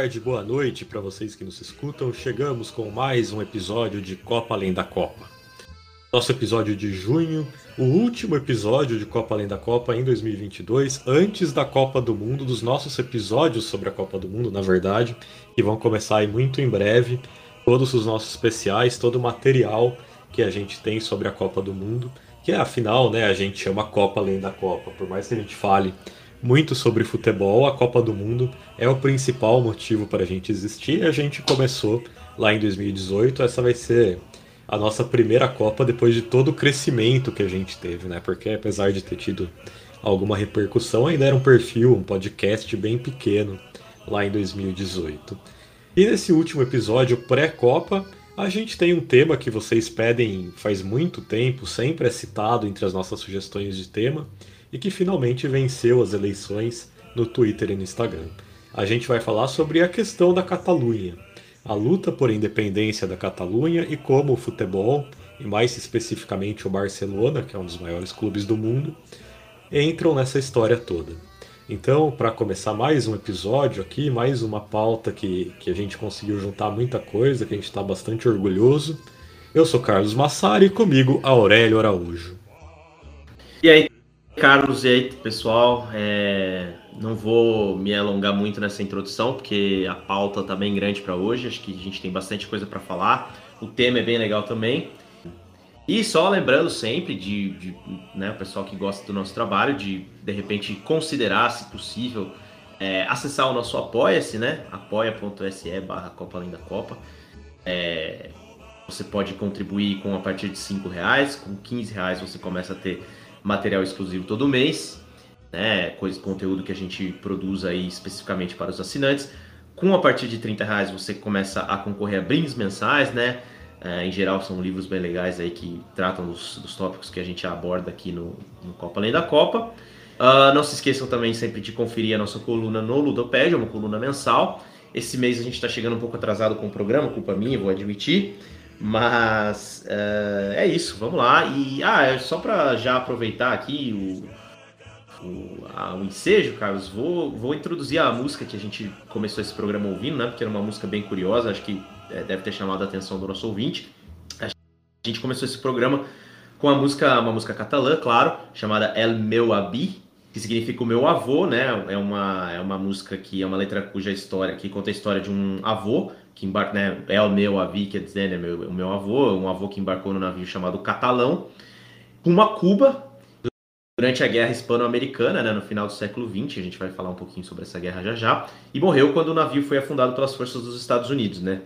Tarde, boa noite para vocês que nos escutam. Chegamos com mais um episódio de Copa Além da Copa. Nosso episódio de junho, o último episódio de Copa Além da Copa em 2022, antes da Copa do Mundo, dos nossos episódios sobre a Copa do Mundo, na verdade, que vão começar muito em breve. Todos os nossos especiais, todo o material que a gente tem sobre a Copa do Mundo, que afinal, né, a gente chama Copa Além da Copa, por mais que a gente fale muito sobre futebol, a Copa do Mundo é o principal motivo para a gente existir. A gente começou lá em 2018, essa vai ser a nossa primeira Copa depois de todo o crescimento que a gente teve, né? Porque apesar de ter tido alguma repercussão, ainda era um perfil, um podcast bem pequeno lá em 2018. E nesse último episódio pré-Copa, a gente tem um tema que vocês pedem faz muito tempo, sempre é citado entre as nossas sugestões de tema, e que finalmente venceu as eleições no Twitter e no Instagram. A gente vai falar sobre a questão da Catalunha, a luta por independência da Catalunha e como o futebol, e mais especificamente o Barcelona, que é um dos maiores clubes do mundo, entram nessa história toda. Então, para começar mais um episódio aqui, mais uma pauta que, que a gente conseguiu juntar muita coisa, que a gente está bastante orgulhoso. Eu sou Carlos Massari e comigo Aurélio Araújo. E aí, Carlos, e aí, pessoal? É... Não vou me alongar muito nessa introdução, porque a pauta tá bem grande para hoje. Acho que a gente tem bastante coisa para falar. O tema é bem legal também. E só lembrando sempre de, de né, o pessoal que gosta do nosso trabalho, de de repente considerar, se possível, é, acessar o nosso apoia-se, né? apoia.se barra Copa Além da Copa. É, você pode contribuir com a partir de 5 reais, com 15 reais você começa a ter material exclusivo todo mês, né? Coisa, conteúdo que a gente produz aí especificamente para os assinantes. Com a partir de 30 reais você começa a concorrer a brindes mensais, né? É, em geral são livros bem legais aí que tratam dos, dos tópicos que a gente aborda aqui no, no Copa Além da Copa. Uh, não se esqueçam também sempre de conferir a nossa coluna no Ludopédia, uma coluna mensal. Esse mês a gente está chegando um pouco atrasado com o programa, culpa minha, vou admitir. Mas uh, é isso, vamos lá. E ah, é só para já aproveitar aqui o, o, a, o ensejo, Carlos, vou, vou introduzir a música que a gente começou esse programa ouvindo, né? Porque era uma música bem curiosa, acho que é, deve ter chamado a atenção do nosso ouvinte. A gente começou esse programa com a música, uma música catalã, claro, chamada El Meu Abi, que significa o meu avô, né? É uma, é uma música que é uma letra cuja história, que conta a história de um avô que embarca, né, é o meu avô, quer dizer, né, meu, o meu avô, um avô que embarcou no navio chamado Catalão, uma Cuba durante a Guerra Hispano-Americana, né, no final do século XX, a gente vai falar um pouquinho sobre essa guerra já já, e morreu quando o navio foi afundado pelas forças dos Estados Unidos, né.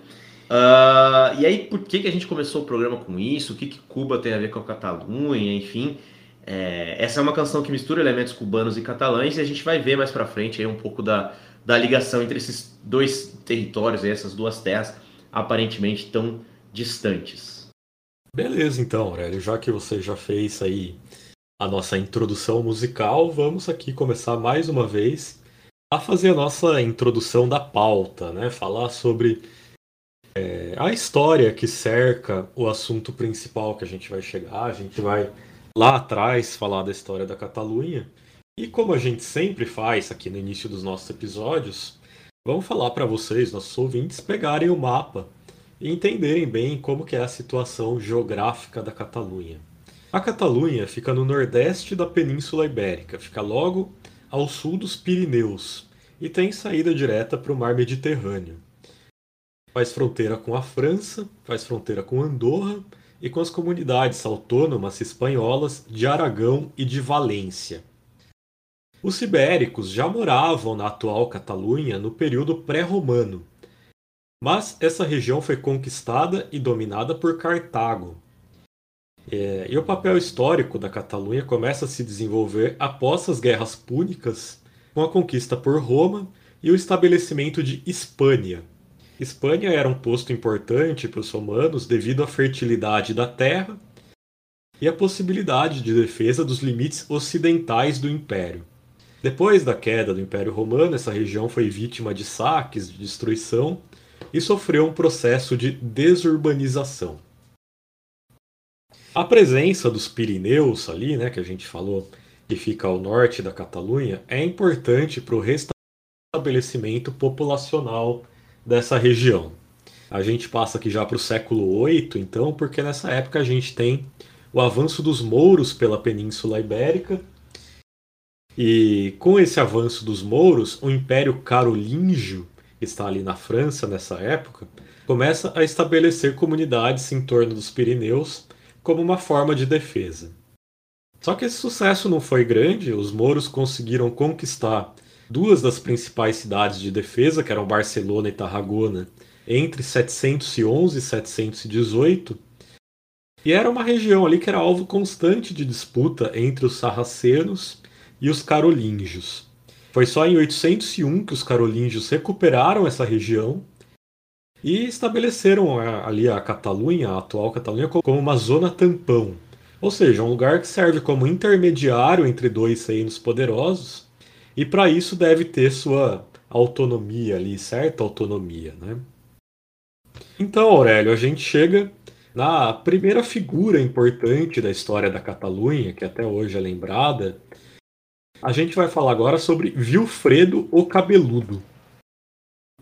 Uh, e aí, por que, que a gente começou o programa com isso? O que, que Cuba tem a ver com a Catalunha, enfim... É, essa é uma canção que mistura elementos cubanos e catalães e a gente vai ver mais para frente aí um pouco da, da ligação entre esses dois territórios, essas duas terras aparentemente tão distantes. Beleza, então, Aurélio, já que você já fez aí a nossa introdução musical, vamos aqui começar mais uma vez a fazer a nossa introdução da pauta, né? Falar sobre é, a história que cerca o assunto principal que a gente vai chegar. A gente vai lá atrás falar da história da Catalunha e como a gente sempre faz aqui no início dos nossos episódios, vamos falar para vocês, nossos ouvintes, pegarem o mapa e entenderem bem como que é a situação geográfica da Catalunha. A Catalunha fica no nordeste da Península Ibérica, fica logo ao sul dos Pirineus e tem saída direta para o mar Mediterrâneo. Faz fronteira com a França, faz fronteira com Andorra e com as comunidades autônomas espanholas de Aragão e de Valência. Os ibéricos já moravam na atual Catalunha no período pré-romano, mas essa região foi conquistada e dominada por Cartago. É, e o papel histórico da Catalunha começa a se desenvolver após as guerras púnicas, com a conquista por Roma e o estabelecimento de Hispânia. Hispânia era um posto importante para os romanos devido à fertilidade da terra e à possibilidade de defesa dos limites ocidentais do império. Depois da queda do Império Romano, essa região foi vítima de saques, de destruição e sofreu um processo de desurbanização. A presença dos Pirineus ali, né, que a gente falou, que fica ao norte da Catalunha, é importante para o restabelecimento populacional dessa região. A gente passa aqui já para o século VIII, então, porque nessa época a gente tem o avanço dos mouros pela Península Ibérica. E com esse avanço dos mouros, o Império Carolíngio que está ali na França nessa época, começa a estabelecer comunidades em torno dos Pirineus como uma forma de defesa. Só que esse sucesso não foi grande, os mouros conseguiram conquistar duas das principais cidades de defesa, que eram Barcelona e Tarragona, entre 711 e 718, e era uma região ali que era alvo constante de disputa entre os sarracenos e os carolíngios. Foi só em 801 que os carolíngios recuperaram essa região e estabeleceram ali a Catalunha, a atual Catalunha, como uma zona tampão. Ou seja, um lugar que serve como intermediário entre dois reinos poderosos e para isso deve ter sua autonomia ali, certa autonomia, né? Então, Aurélio, a gente chega na primeira figura importante da história da Catalunha, que até hoje é lembrada, a gente vai falar agora sobre Vilfredo o Cabeludo.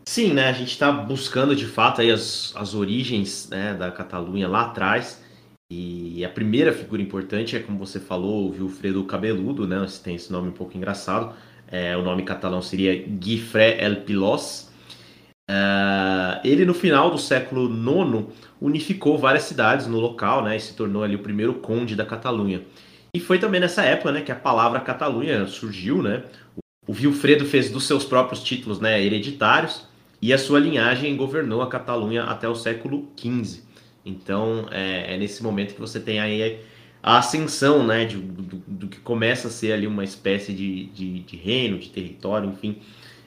Sim, né? A gente está buscando de fato aí as, as origens né, da Catalunha lá atrás. E a primeira figura importante é, como você falou, o Vilfredo Cabeludo, né? Tem esse nome um pouco engraçado. É, o nome catalão seria Guifré el Pilos. Uh, ele, no final do século IX, unificou várias cidades no local né, e se tornou ali o primeiro conde da Catalunha. E foi também nessa época né, que a palavra Catalunha surgiu, né? O Vilfredo fez dos seus próprios títulos né, hereditários e a sua linhagem governou a Catalunha até o século XV. Então é, é nesse momento que você tem aí a ascensão né, de, do, do, que começa a ser ali uma espécie de, de, de reino, de território, enfim,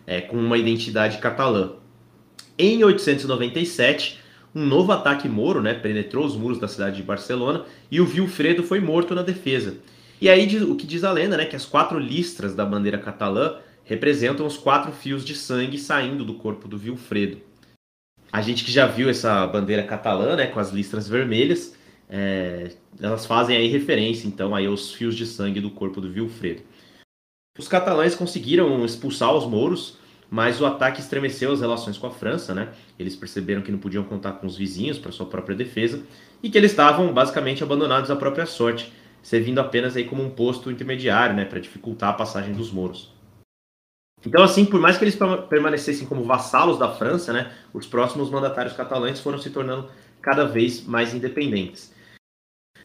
é, com uma identidade catalã. Em 897, um novo ataque moro né, penetrou os muros da cidade de Barcelona e o Vilfredo foi morto na defesa. E aí o que diz a lenda, né, que as quatro listras da bandeira catalã representam os quatro fios de sangue saindo do corpo do Vilfredo. A gente que já viu essa bandeira catalã, né, com as listras vermelhas, é, elas fazem aí referência então aí aos fios de sangue do corpo do Vilfredo. Os catalães conseguiram expulsar os mouros mas o ataque estremeceu as relações com a França, né? Eles perceberam que não podiam contar com os vizinhos para sua própria defesa e que eles estavam basicamente abandonados à própria sorte, servindo apenas aí como um posto intermediário, né, para dificultar a passagem dos mouros. Então, assim, por mais que eles permanecessem como vassalos da França, né, os próximos mandatários catalães foram se tornando cada vez mais independentes.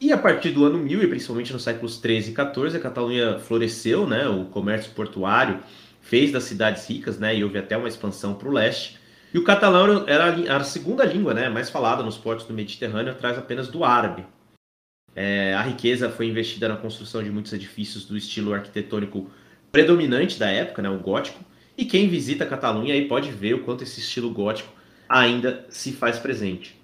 E a partir do ano 1000, e principalmente nos séculos 13 e 14, a Catalunha floresceu, né, o comércio portuário fez das cidades ricas, né, e houve até uma expansão para o leste. E o catalão era a segunda língua né, mais falada nos portos do Mediterrâneo, atrás apenas do árabe. É, a riqueza foi investida na construção de muitos edifícios do estilo arquitetônico predominante da época, né, o gótico. E quem visita a Catalunha aí pode ver o quanto esse estilo gótico ainda se faz presente.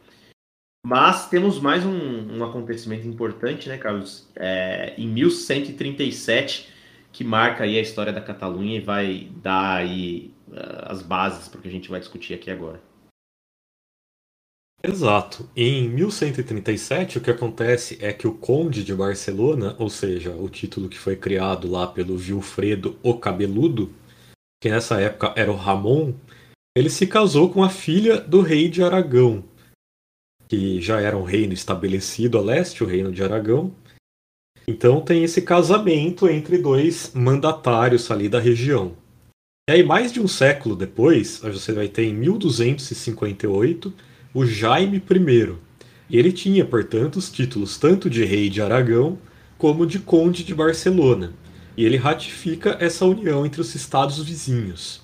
Mas temos mais um, um acontecimento importante, né, Carlos? É, em 1137, que marca aí a história da Catalunha e vai dar aí uh, as bases para o que a gente vai discutir aqui agora. Exato. Em 1137, o que acontece é que o Conde de Barcelona, ou seja, o título que foi criado lá pelo Vilfredo o Cabeludo, que nessa época era o Ramon, ele se casou com a filha do rei de Aragão, que já era um reino estabelecido a leste, o reino de Aragão, então tem esse casamento entre dois mandatários ali da região. E aí, mais de um século depois, você vai ter em 1258 o Jaime I. E ele tinha, portanto, os títulos tanto de rei de Aragão como de conde de Barcelona. E ele ratifica essa união entre os estados vizinhos.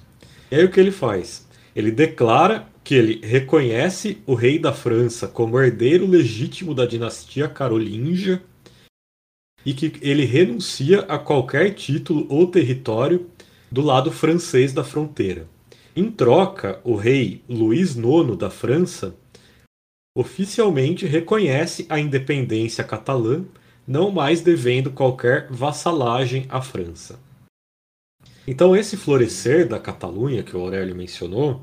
E aí o que ele faz? Ele declara que ele reconhece o rei da França como herdeiro legítimo da dinastia carolíngia e que ele renuncia a qualquer título ou território do lado francês da fronteira. Em troca, o rei Luís IX da França oficialmente reconhece a independência catalã, não mais devendo qualquer vassalagem à França. Então, esse florescer da Catalunha que o Aurélio mencionou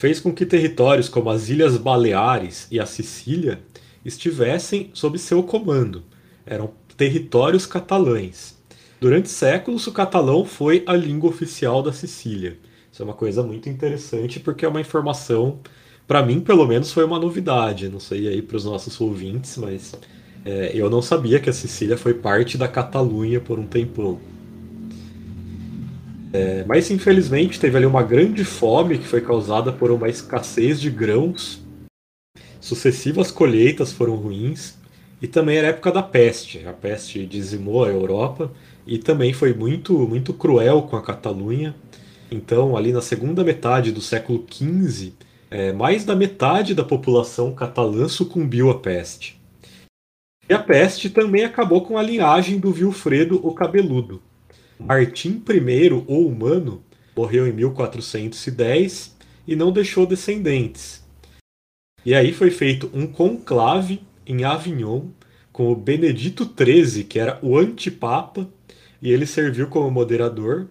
fez com que territórios como as Ilhas Baleares e a Sicília estivessem sob seu comando. Eram territórios catalães. Durante séculos, o catalão foi a língua oficial da Sicília. Isso é uma coisa muito interessante porque é uma informação, para mim, pelo menos, foi uma novidade. Não sei aí para os nossos ouvintes, mas é, eu não sabia que a Sicília foi parte da Catalunha por um tempão. É, mas infelizmente teve ali uma grande fome que foi causada por uma escassez de grãos. Sucessivas colheitas foram ruins e também era época da peste. A peste dizimou a Europa e também foi muito, muito cruel com a Catalunha. Então, ali na segunda metade do século XV, é, mais da metade da população catalã sucumbiu à peste. E a peste também acabou com a linhagem do Vilfredo o Cabeludo. Martim I, o Humano, morreu em 1410 e não deixou descendentes. E aí foi feito um conclave em Avignon com o Benedito XIII, que era o antipapa, e ele serviu como moderador.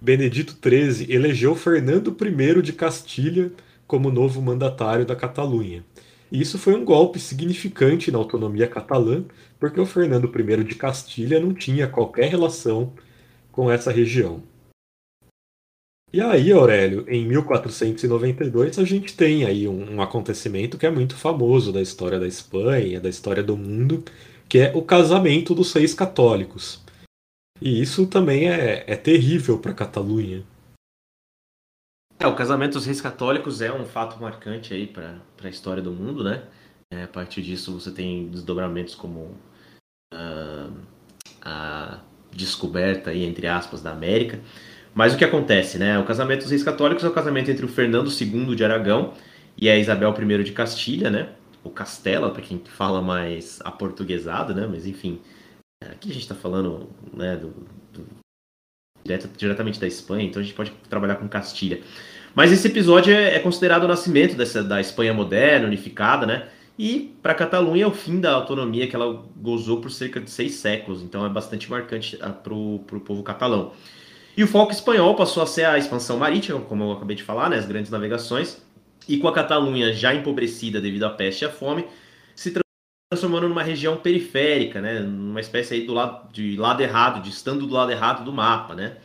Benedito XIII elegeu Fernando I de Castilha como novo mandatário da Catalunha. E isso foi um golpe significante na autonomia catalã, porque o Fernando I de Castilha não tinha qualquer relação com essa região. E aí, Aurélio, em 1492 a gente tem aí um, um, acontecimento que é muito famoso da história da Espanha, da história do mundo, que é o casamento dos reis católicos. E isso também é, é terrível para a Catalunha. É, o casamento dos reis católicos é um fato marcante aí para a história do mundo, né? É, a partir disso você tem desdobramentos como uh, a descoberta aí, entre aspas, da América. Mas o que acontece, né? O casamento dos reis católicos é o casamento entre o Fernando II de Aragão e a Isabel I de Castilha, né? O Castela, para quem fala mais aportuguesado, né? Mas enfim, Aqui a gente está falando né, do, do, direto, diretamente da Espanha, então a gente pode trabalhar com Castilha. Mas esse episódio é, é considerado o nascimento dessa, da Espanha moderna, unificada, né? E para a Catalunha é o fim da autonomia que ela gozou por cerca de seis séculos, então é bastante marcante ah, para o povo catalão. E o foco espanhol passou a ser a expansão marítima, como eu acabei de falar, né, as grandes navegações, e com a Catalunha já empobrecida devido à peste e à fome, se transformando numa região periférica, né? Numa espécie aí do lado de lado errado, de estando do lado errado do mapa, né?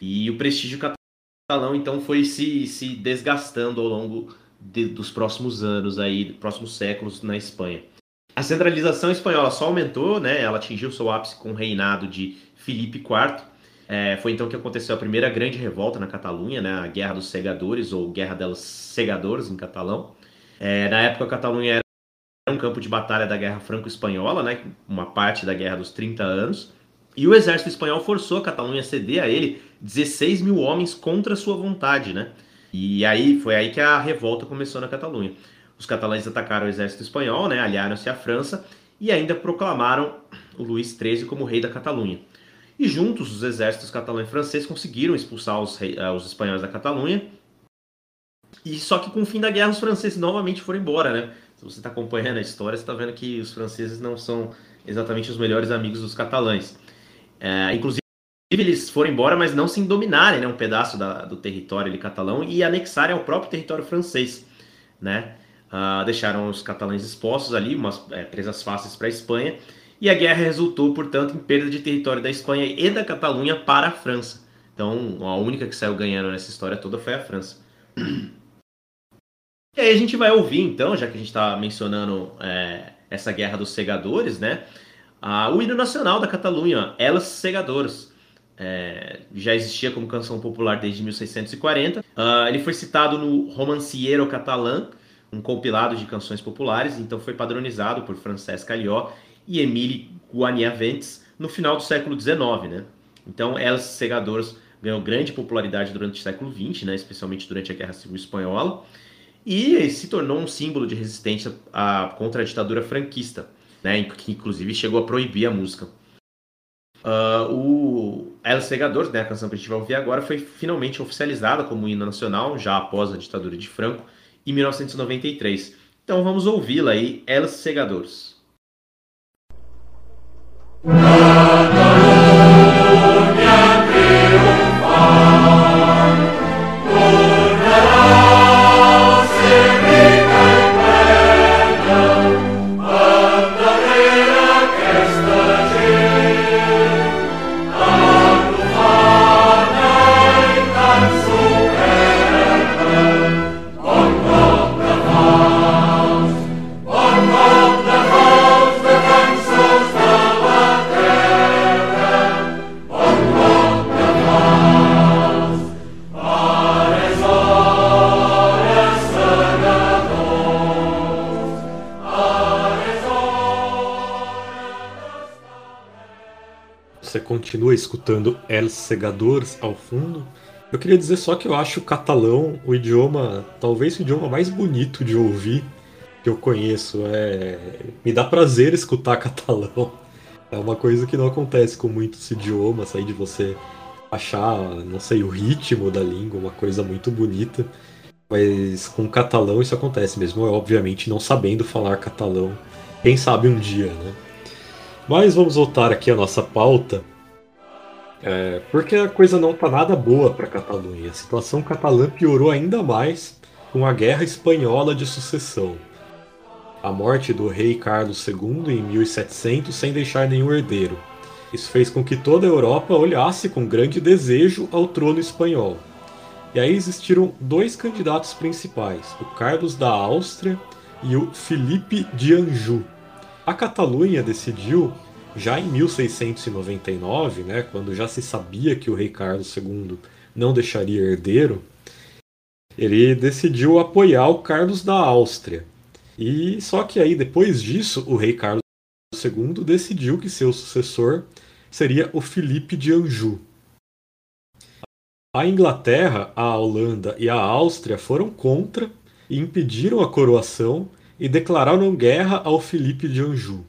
E o prestígio catalão então foi se, se desgastando ao longo de, dos próximos anos aí, próximos séculos na Espanha. A centralização espanhola só aumentou, né? Ela atingiu seu ápice com o reinado de Filipe IV. É, foi então que aconteceu a primeira grande revolta na Catalunha, né? A Guerra dos Segadores ou Guerra dos Segadores em catalão. É, na época a Catalunha era um campo de batalha da Guerra Franco-Espanhola, né, uma parte da Guerra dos 30 anos, e o exército espanhol forçou a Catalunha a ceder a ele 16 mil homens contra sua vontade, né? E aí foi aí que a revolta começou na Catalunha. Os catalães atacaram o exército espanhol, né, aliaram-se à França e ainda proclamaram o Luís XIII como rei da Catalunha. E juntos os exércitos catalão e francês conseguiram expulsar os, uh, os espanhóis da Catalunha. E só que com o fim da guerra os franceses novamente foram embora, né? se você está acompanhando a história, você está vendo que os franceses não são exatamente os melhores amigos dos catalães. É, inclusive, eles foram embora, mas não sem dominarem né, um pedaço da, do território ali, catalão e anexarem ao próprio território francês. Né? Uh, deixaram os catalães expostos ali, umas é, presas fáceis para a Espanha, e a guerra resultou, portanto, em perda de território da Espanha e da Catalunha para a França. Então, a única que saiu ganhando nessa história toda foi a França. E aí a gente vai ouvir, então, já que a gente está mencionando é, essa guerra dos segadores, né? o hino nacional da Catalunha, Elas Segadores, é, já existia como canção popular desde 1640. Uh, ah, ele foi citado no Romanciero Catalã, um compilado de canções populares, então foi padronizado por Francesc Callot e Emile Guaniaventes no final do século XIX. Né? Então, elas Segadores ganhou grande popularidade durante o século XX, né? especialmente durante a Guerra Civil Espanhola, e se tornou um símbolo de resistência a, contra a ditadura franquista, né? que inclusive chegou a proibir a música. Uh, o El Segador, né, a canção que a gente vai ouvir agora, foi finalmente oficializada como hino nacional, já após a ditadura de Franco, em 1993. Então vamos ouvi-la aí, El Segadores. Continua escutando El Segadores ao fundo. Eu queria dizer só que eu acho o catalão o idioma, talvez o idioma mais bonito de ouvir que eu conheço. É... Me dá prazer escutar catalão. É uma coisa que não acontece com muitos idiomas, aí de você achar, não sei, o ritmo da língua, uma coisa muito bonita. Mas com catalão isso acontece mesmo, eu, obviamente não sabendo falar catalão. Quem sabe um dia, né? Mas vamos voltar aqui à nossa pauta. É, porque a coisa não está nada boa para a Catalunha. A situação catalã piorou ainda mais com a Guerra Espanhola de Sucessão. A morte do rei Carlos II em 1700 sem deixar nenhum herdeiro. Isso fez com que toda a Europa olhasse com grande desejo ao trono espanhol. E aí existiram dois candidatos principais, o Carlos da Áustria e o Felipe de Anjou. A Catalunha decidiu já em 1699, né, quando já se sabia que o rei Carlos II não deixaria herdeiro, ele decidiu apoiar o Carlos da Áustria. E só que aí depois disso, o rei Carlos II decidiu que seu sucessor seria o Filipe de Anjou. A Inglaterra, a Holanda e a Áustria foram contra e impediram a coroação e declararam guerra ao Filipe de Anjou.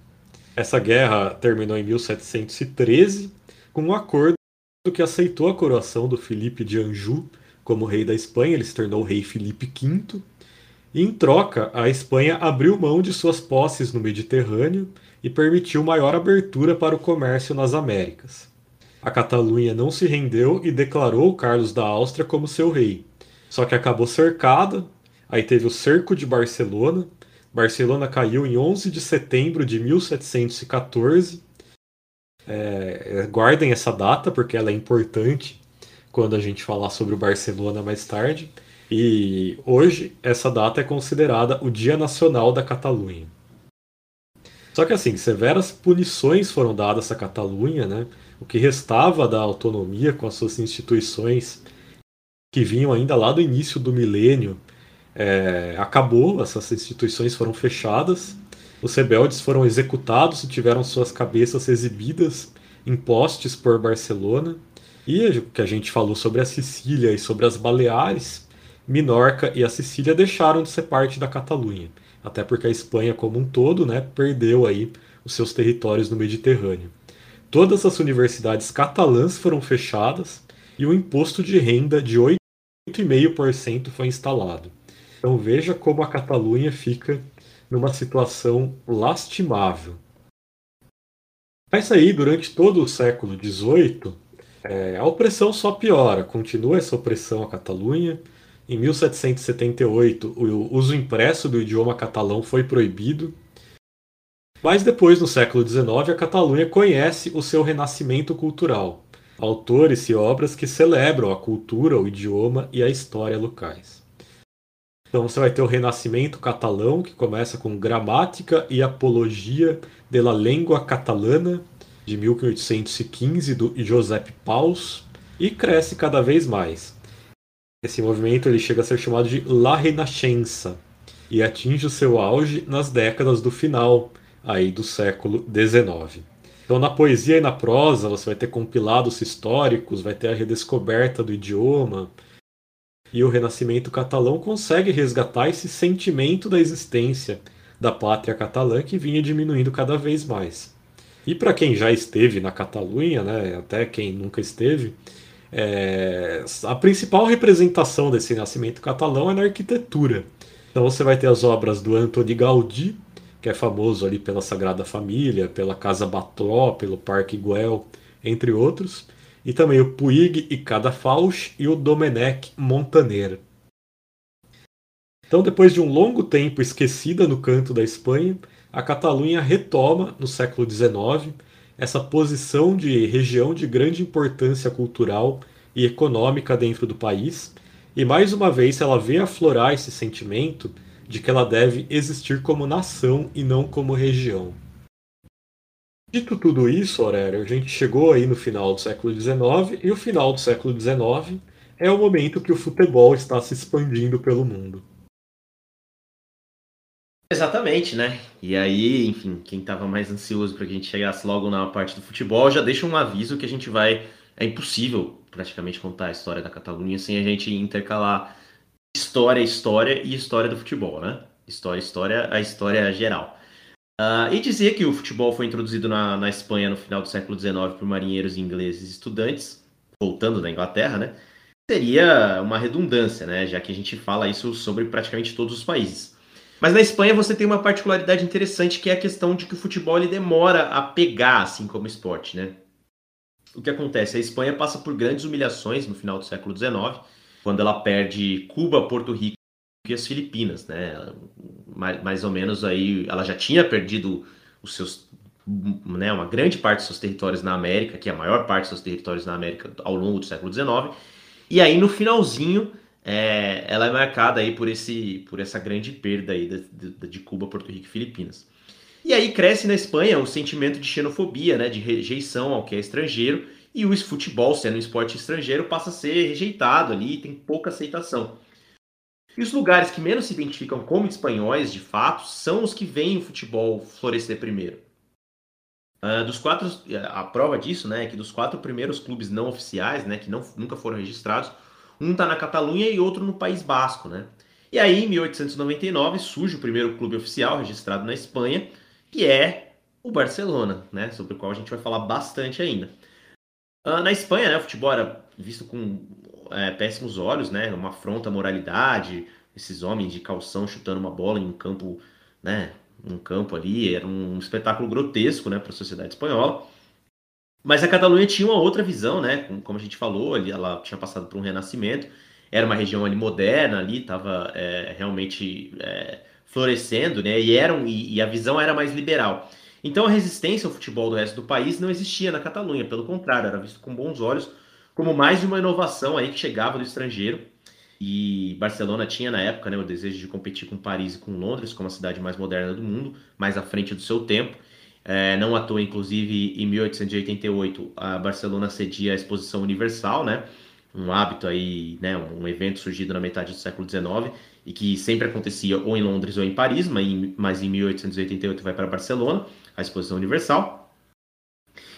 Essa guerra terminou em 1713 com um acordo que aceitou a coroação do Filipe de Anjou como rei da Espanha, ele se tornou rei Filipe V. E em troca, a Espanha abriu mão de suas posses no Mediterrâneo e permitiu maior abertura para o comércio nas Américas. A Catalunha não se rendeu e declarou Carlos da Áustria como seu rei. Só que acabou cercada, aí teve o cerco de Barcelona, Barcelona caiu em 11 de setembro de 1714. É, guardem essa data porque ela é importante quando a gente falar sobre o Barcelona mais tarde. E hoje essa data é considerada o Dia Nacional da Catalunha. Só que assim, severas punições foram dadas à Catalunha, né? O que restava da autonomia com as suas instituições que vinham ainda lá do início do milênio é, acabou, essas instituições foram fechadas, os rebeldes foram executados e tiveram suas cabeças exibidas em postes por Barcelona. E o que a gente falou sobre a Sicília e sobre as Baleares, Minorca e a Sicília deixaram de ser parte da Catalunha, até porque a Espanha como um todo né, perdeu aí os seus territórios no Mediterrâneo. Todas as universidades catalãs foram fechadas e o imposto de renda de 8,5% foi instalado. Então veja como a Catalunha fica numa situação lastimável. Mas aí, durante todo o século XVIII, é, a opressão só piora, continua essa opressão à Catalunha. Em 1778, o uso impresso do idioma catalão foi proibido. Mas depois, no século XIX, a Catalunha conhece o seu renascimento cultural, autores e obras que celebram a cultura, o idioma e a história locais. Então você vai ter o Renascimento catalão, que começa com Gramática e Apologia de la Língua Catalana, de 1815 do Josep Paus e cresce cada vez mais. Esse movimento ele chega a ser chamado de La Renascença e atinge o seu auge nas décadas do final aí do século XIX. Então, na poesia e na prosa, você vai ter compilados históricos, vai ter a redescoberta do idioma. E o Renascimento catalão consegue resgatar esse sentimento da existência da pátria catalã que vinha diminuindo cada vez mais. E para quem já esteve na Catalunha, né, até quem nunca esteve, é, a principal representação desse renascimento catalão é na arquitetura. Então você vai ter as obras do Antoni Gaudí, que é famoso ali pela Sagrada Família, pela Casa Batró, pelo Parque Güell, entre outros, e também o Puig e Cadafalch e o Domenech Montaner. Então, depois de um longo tempo esquecida no canto da Espanha, a Catalunha retoma, no século XIX, essa posição de região de grande importância cultural e econômica dentro do país, e mais uma vez ela vê aflorar esse sentimento de que ela deve existir como nação e não como região. Dito tudo isso, Aurélio, a gente chegou aí no final do século XIX e o final do século XIX é o momento que o futebol está se expandindo pelo mundo. Exatamente, né? E aí, enfim, quem estava mais ansioso para que a gente chegasse logo na parte do futebol, já deixa um aviso que a gente vai. É impossível praticamente contar a história da Catalunha sem a gente intercalar história, história e história do futebol, né? História, história, a história geral. Uh, e dizer que o futebol foi introduzido na, na Espanha no final do século XIX por marinheiros ingleses estudantes, voltando da Inglaterra, né? Seria uma redundância, né? Já que a gente fala isso sobre praticamente todos os países. Mas na Espanha você tem uma particularidade interessante que é a questão de que o futebol ele demora a pegar assim como esporte, né? O que acontece? A Espanha passa por grandes humilhações no final do século XIX, quando ela perde Cuba, Porto Rico e as Filipinas, né? Mais, mais ou menos aí, ela já tinha perdido os seus, né, uma grande parte dos seus territórios na América, que é a maior parte dos seus territórios na América ao longo do século XIX, e aí no finalzinho é, ela é marcada aí por, esse, por essa grande perda aí de, de, de, Cuba, Porto Rico e Filipinas. E aí cresce na Espanha o sentimento de xenofobia, né, de rejeição ao que é estrangeiro, e o futebol, sendo um esporte estrangeiro, passa a ser rejeitado ali, tem pouca aceitação. E os lugares que menos se identificam como espanhóis, de fato, são os que veem o futebol florescer primeiro. Uh, dos quatro, a prova disso, né, é que dos quatro primeiros clubes não oficiais, né, que não, nunca foram registrados, um está na Catalunha e outro no País Basco, né? E aí, em 1899, surge o primeiro clube oficial registrado na Espanha, que é o Barcelona, né? Sobre o qual a gente vai falar bastante ainda. Uh, na Espanha, né, o futebol era visto com é, péssimos olhos, né? Uma afronta à moralidade, esses homens de calção chutando uma bola em um campo, né? Um campo ali, era um espetáculo grotesco, né, para a sociedade espanhola. Mas a Catalunha tinha uma outra visão, né? Como a gente falou, ela tinha passado por um renascimento, era uma região ali moderna, ali estava é, realmente é, florescendo, né? E, era um, e, e, a visão era mais liberal. Então a resistência ao futebol do resto do país não existia na Catalunha, pelo contrário, era visto com bons olhos como mais de uma inovação aí que chegava do estrangeiro. E Barcelona tinha na época né, o desejo de competir com Paris e com Londres como a cidade mais moderna do mundo, mais à frente do seu tempo. É, não à toa, inclusive, em 1888, a Barcelona cedia a Exposição Universal, né? Um hábito aí, né? Um evento surgido na metade do século XIX e que sempre acontecia ou em Londres ou em Paris, mas em, mas em 1888 vai para Barcelona, a Exposição Universal.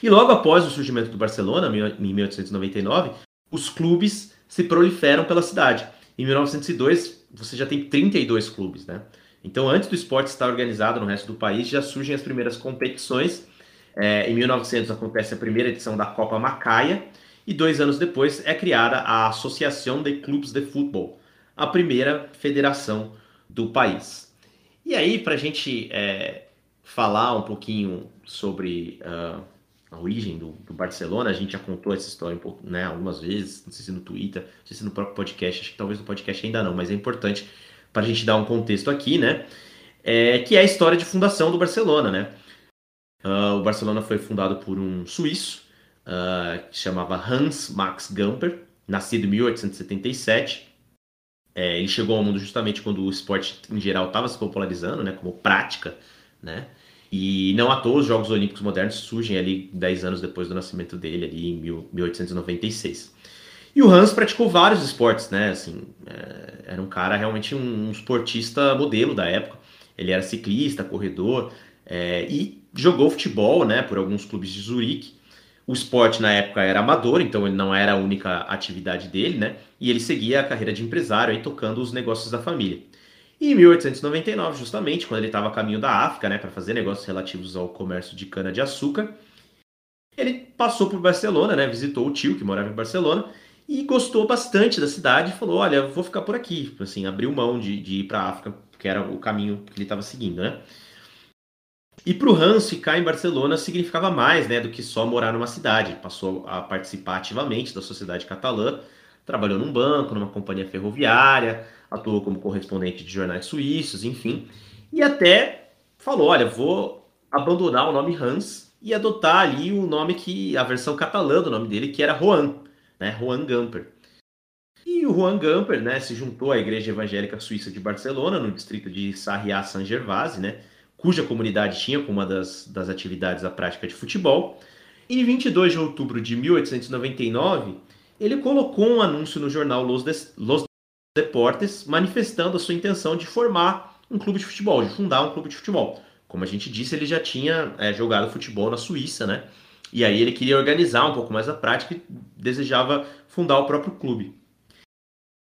E logo após o surgimento do Barcelona, em 1899, os clubes se proliferam pela cidade. Em 1902, você já tem 32 clubes, né? Então, antes do esporte estar organizado no resto do país, já surgem as primeiras competições. É, em 1900 acontece a primeira edição da Copa Macaia e dois anos depois é criada a Associação de Clubes de Futebol, a primeira federação do país. E aí, para a gente é, falar um pouquinho sobre uh, a origem do, do, Barcelona, a gente já contou essa história um pouco, né, algumas vezes, não sei se no Twitter, não sei se no próprio podcast, acho que talvez no podcast ainda não, mas é importante para a gente dar um contexto aqui, né? É, que é a história de fundação do Barcelona, né? Uh, o Barcelona foi fundado por um suíço uh, que chamava Hans Max Gamper, nascido em 1877. É, ele chegou ao mundo justamente quando o esporte em geral estava se popularizando, né? Como prática, né? E não à toa os Jogos Olímpicos modernos surgem ali 10 anos depois do nascimento dele, ali em 1896. E o Hans praticou vários esportes, né? Assim, é, era um cara realmente um, esportista modelo da época. Ele era ciclista, corredor é, e jogou futebol, né? Por alguns clubes de Zurique. O esporte na época era amador, então ele não era a única atividade dele, né? E ele seguia a carreira de empresário aí tocando os negócios da família. E em 1899, justamente, quando ele estava a caminho da África, né, para fazer negócios relativos ao comércio de cana de açúcar, ele passou por Barcelona, né, visitou o tio que morava em Barcelona e gostou bastante da cidade e falou: Olha, vou ficar por aqui. Assim, abriu mão de, de ir para a África, que era o caminho que ele estava seguindo, né? E para o Hans, ficar em Barcelona significava mais né, do que só morar numa cidade. Passou a participar ativamente da sociedade catalã, trabalhou num banco, numa companhia ferroviária, atuou como correspondente de jornais suíços, enfim. E até falou: olha, vou abandonar o nome Hans e adotar ali o nome que, a versão catalã do nome dele, que era Juan né, Juan Gamper. E o Juan Gamper né, se juntou à Igreja Evangélica Suíça de Barcelona, no distrito de Sarriá-Saint-Gervais, né, cuja comunidade tinha como uma das, das atividades a prática de futebol. Em 22 de outubro de 1899, ele colocou um anúncio no jornal Los, Des Los Deportes manifestando a sua intenção de formar um clube de futebol, de fundar um clube de futebol. Como a gente disse, ele já tinha é, jogado futebol na Suíça, né? E aí ele queria organizar um pouco mais a prática e desejava fundar o próprio clube.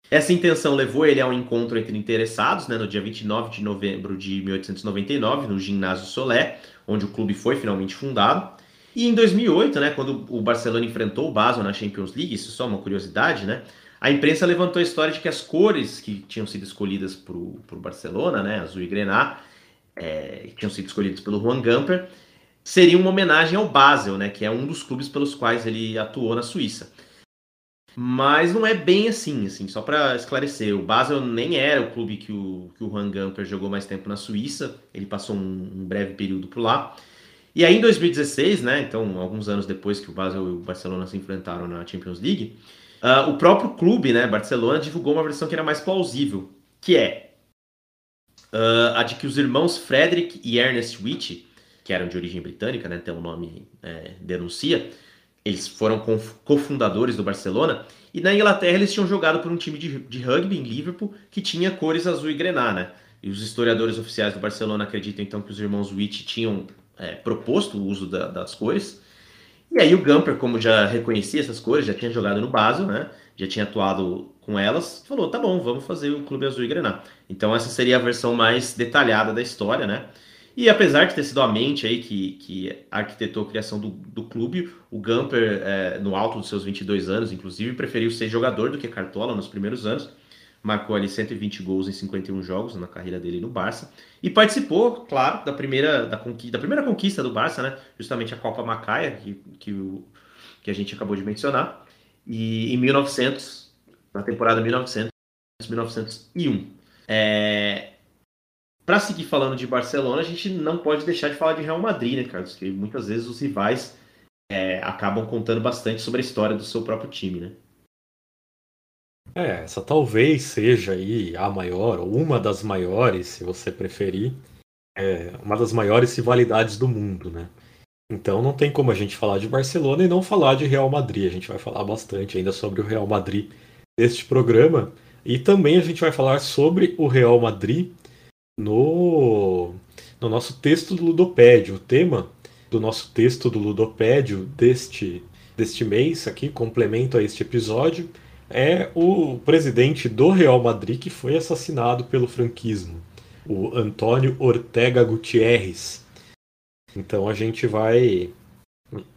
Essa intenção levou ele a um encontro entre interessados, né, no dia 29 de novembro de 1899, no Ginásio Solé, onde o clube foi finalmente fundado. E em 2008, né, quando o Barcelona enfrentou o Basel na Champions League, isso só uma curiosidade, né, a imprensa levantou a história de que as cores que tinham sido escolhidas para o Barcelona, né, azul e grená, é, tinham sido escolhidas pelo Juan Gamper, seria uma homenagem ao Basel, né, que é um dos clubes pelos quais ele atuou na Suíça. Mas não é bem assim, assim, só para esclarecer, o Basel nem era o clube que o, que o Juan Gamper jogou mais tempo na Suíça, ele passou um, um breve período por lá. E aí em 2016, né, então alguns anos depois que o Basel e o Barcelona se enfrentaram na Champions League, uh, o próprio clube, né, Barcelona, divulgou uma versão que era mais plausível, que é uh, a de que os irmãos Frederick e Ernest Witt que eram de origem britânica, né, até o nome é, denuncia, eles foram cofundadores do Barcelona, e na Inglaterra eles tinham jogado por um time de, de rugby em Liverpool que tinha cores azul e grená, né? E os historiadores oficiais do Barcelona acreditam então que os irmãos Witt tinham é, proposto o uso da, das cores. E aí o Gamper, como já reconhecia essas cores, já tinha jogado no Basel, né? Já tinha atuado com elas, falou: tá bom, vamos fazer o Clube Azul e Grená. Então essa seria a versão mais detalhada da história, né? E apesar de ter sido a mente aí que, que arquitetou a criação do, do clube, o Gamper, é, no alto dos seus 22 anos, inclusive, preferiu ser jogador do que cartola nos primeiros anos. Marcou ali 120 gols em 51 jogos na carreira dele no Barça. E participou, claro, da primeira, da, conquista, da primeira conquista do Barça, né? Justamente a Copa Macaia, que, que, o, que a gente acabou de mencionar. E em 1900, na temporada 1900, 1901. É, para seguir falando de Barcelona, a gente não pode deixar de falar de Real Madrid, né, Carlos? Que muitas vezes os rivais é, acabam contando bastante sobre a história do seu próprio time, né? É, essa talvez seja aí a maior, ou uma das maiores, se você preferir, é, uma das maiores rivalidades do mundo, né? Então não tem como a gente falar de Barcelona e não falar de Real Madrid. A gente vai falar bastante ainda sobre o Real Madrid neste programa. E também a gente vai falar sobre o Real Madrid no, no nosso texto do Ludopédio. O tema do nosso texto do Ludopédio deste, deste mês, aqui, complemento a este episódio, é o presidente do Real Madrid que foi assassinado pelo franquismo, o Antônio Ortega Gutierrez. Então a gente vai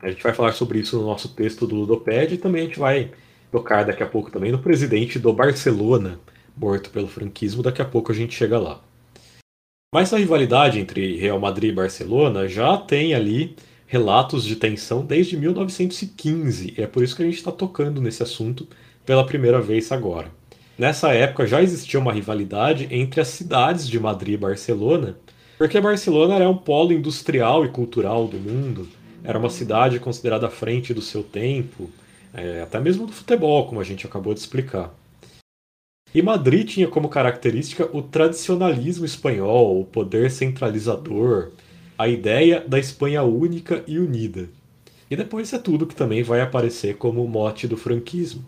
a gente vai falar sobre isso no nosso texto do Ludopédio e também a gente vai tocar daqui a pouco também no presidente do Barcelona, morto pelo franquismo, daqui a pouco a gente chega lá. Mas a rivalidade entre Real Madrid e Barcelona já tem ali relatos de tensão desde 1915. E é por isso que a gente está tocando nesse assunto pela primeira vez agora. Nessa época já existia uma rivalidade entre as cidades de Madrid e Barcelona, porque Barcelona era um polo industrial e cultural do mundo, era uma cidade considerada à frente do seu tempo, é, até mesmo do futebol, como a gente acabou de explicar. E Madrid tinha como característica o tradicionalismo espanhol, o poder centralizador. a ideia da Espanha única e unida. E depois é tudo que também vai aparecer como mote do franquismo.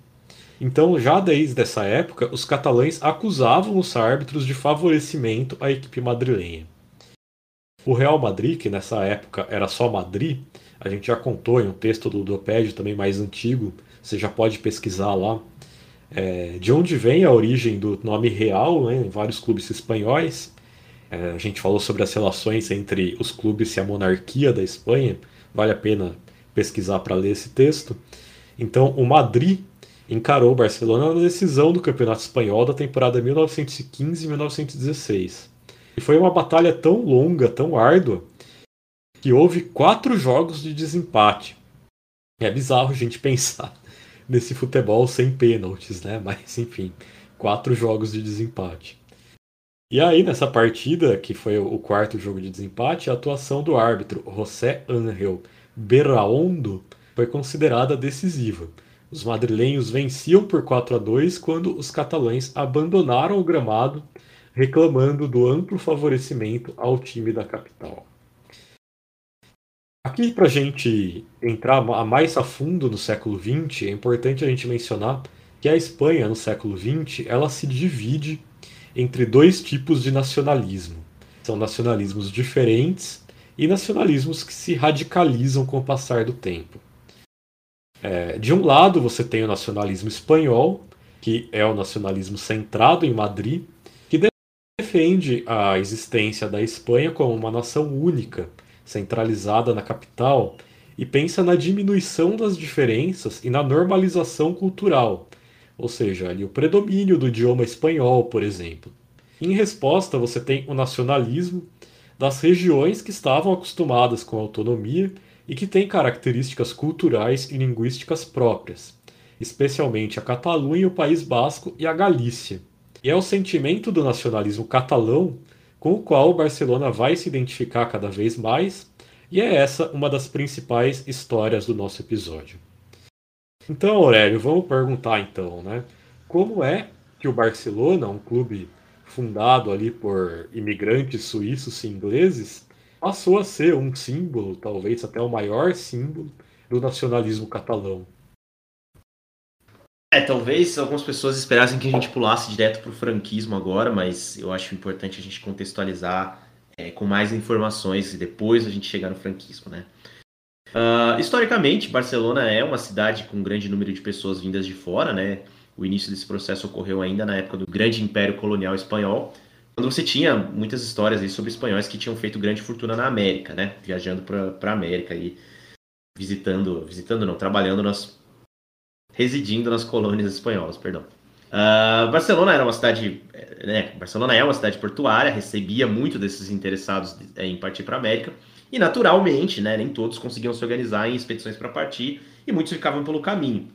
Então, já desde essa época, os catalães acusavam os árbitros de favorecimento à equipe madrilenha. O Real Madrid, que nessa época era só Madrid, a gente já contou em um texto do Ludopédio também mais antigo, você já pode pesquisar lá, é, de onde vem a origem do nome real né, em vários clubes espanhóis. É, a gente falou sobre as relações entre os clubes e a monarquia da Espanha, vale a pena pesquisar para ler esse texto. Então, o Madrid encarou o Barcelona na decisão do Campeonato Espanhol da temporada 1915-1916. E foi uma batalha tão longa, tão árdua, que houve quatro jogos de desempate. É bizarro a gente pensar nesse futebol sem pênaltis, né? Mas enfim, quatro jogos de desempate. E aí, nessa partida, que foi o quarto jogo de desempate, a atuação do árbitro José Ángel Berraondo foi considerada decisiva. Os madrilenhos venciam por 4 a 2 quando os catalães abandonaram o gramado, reclamando do amplo favorecimento ao time da capital. Aqui, para a gente entrar mais a fundo no século XX, é importante a gente mencionar que a Espanha, no século XX, ela se divide entre dois tipos de nacionalismo. São nacionalismos diferentes e nacionalismos que se radicalizam com o passar do tempo. É, de um lado, você tem o nacionalismo espanhol, que é o nacionalismo centrado em Madrid, que defende a existência da Espanha como uma nação única, centralizada na capital, e pensa na diminuição das diferenças e na normalização cultural, ou seja, ali, o predomínio do idioma espanhol, por exemplo. Em resposta, você tem o nacionalismo das regiões que estavam acostumadas com a autonomia e que têm características culturais e linguísticas próprias, especialmente a Catalunha, o País Basco e a Galícia. E é o sentimento do nacionalismo catalão com o qual o Barcelona vai se identificar cada vez mais, e é essa uma das principais histórias do nosso episódio. Então, Aurélio, vamos perguntar então, né? Como é que o Barcelona, um clube fundado ali por imigrantes suíços e ingleses, passou a ser um símbolo, talvez até o maior símbolo, do nacionalismo catalão. É, talvez algumas pessoas esperassem que a gente pulasse direto para o franquismo agora, mas eu acho importante a gente contextualizar é, com mais informações e depois a gente chegar no franquismo, né? Uh, historicamente, Barcelona é uma cidade com um grande número de pessoas vindas de fora, né? O início desse processo ocorreu ainda na época do grande Império Colonial Espanhol, quando você tinha muitas histórias aí sobre espanhóis que tinham feito grande fortuna na América, né? Viajando para a América e visitando, visitando não, trabalhando nas, residindo nas colônias espanholas, perdão. Uh, Barcelona era uma cidade, né? Barcelona é uma cidade portuária, recebia muito desses interessados em partir para a América e naturalmente, né? Nem todos conseguiam se organizar em expedições para partir e muitos ficavam pelo caminho.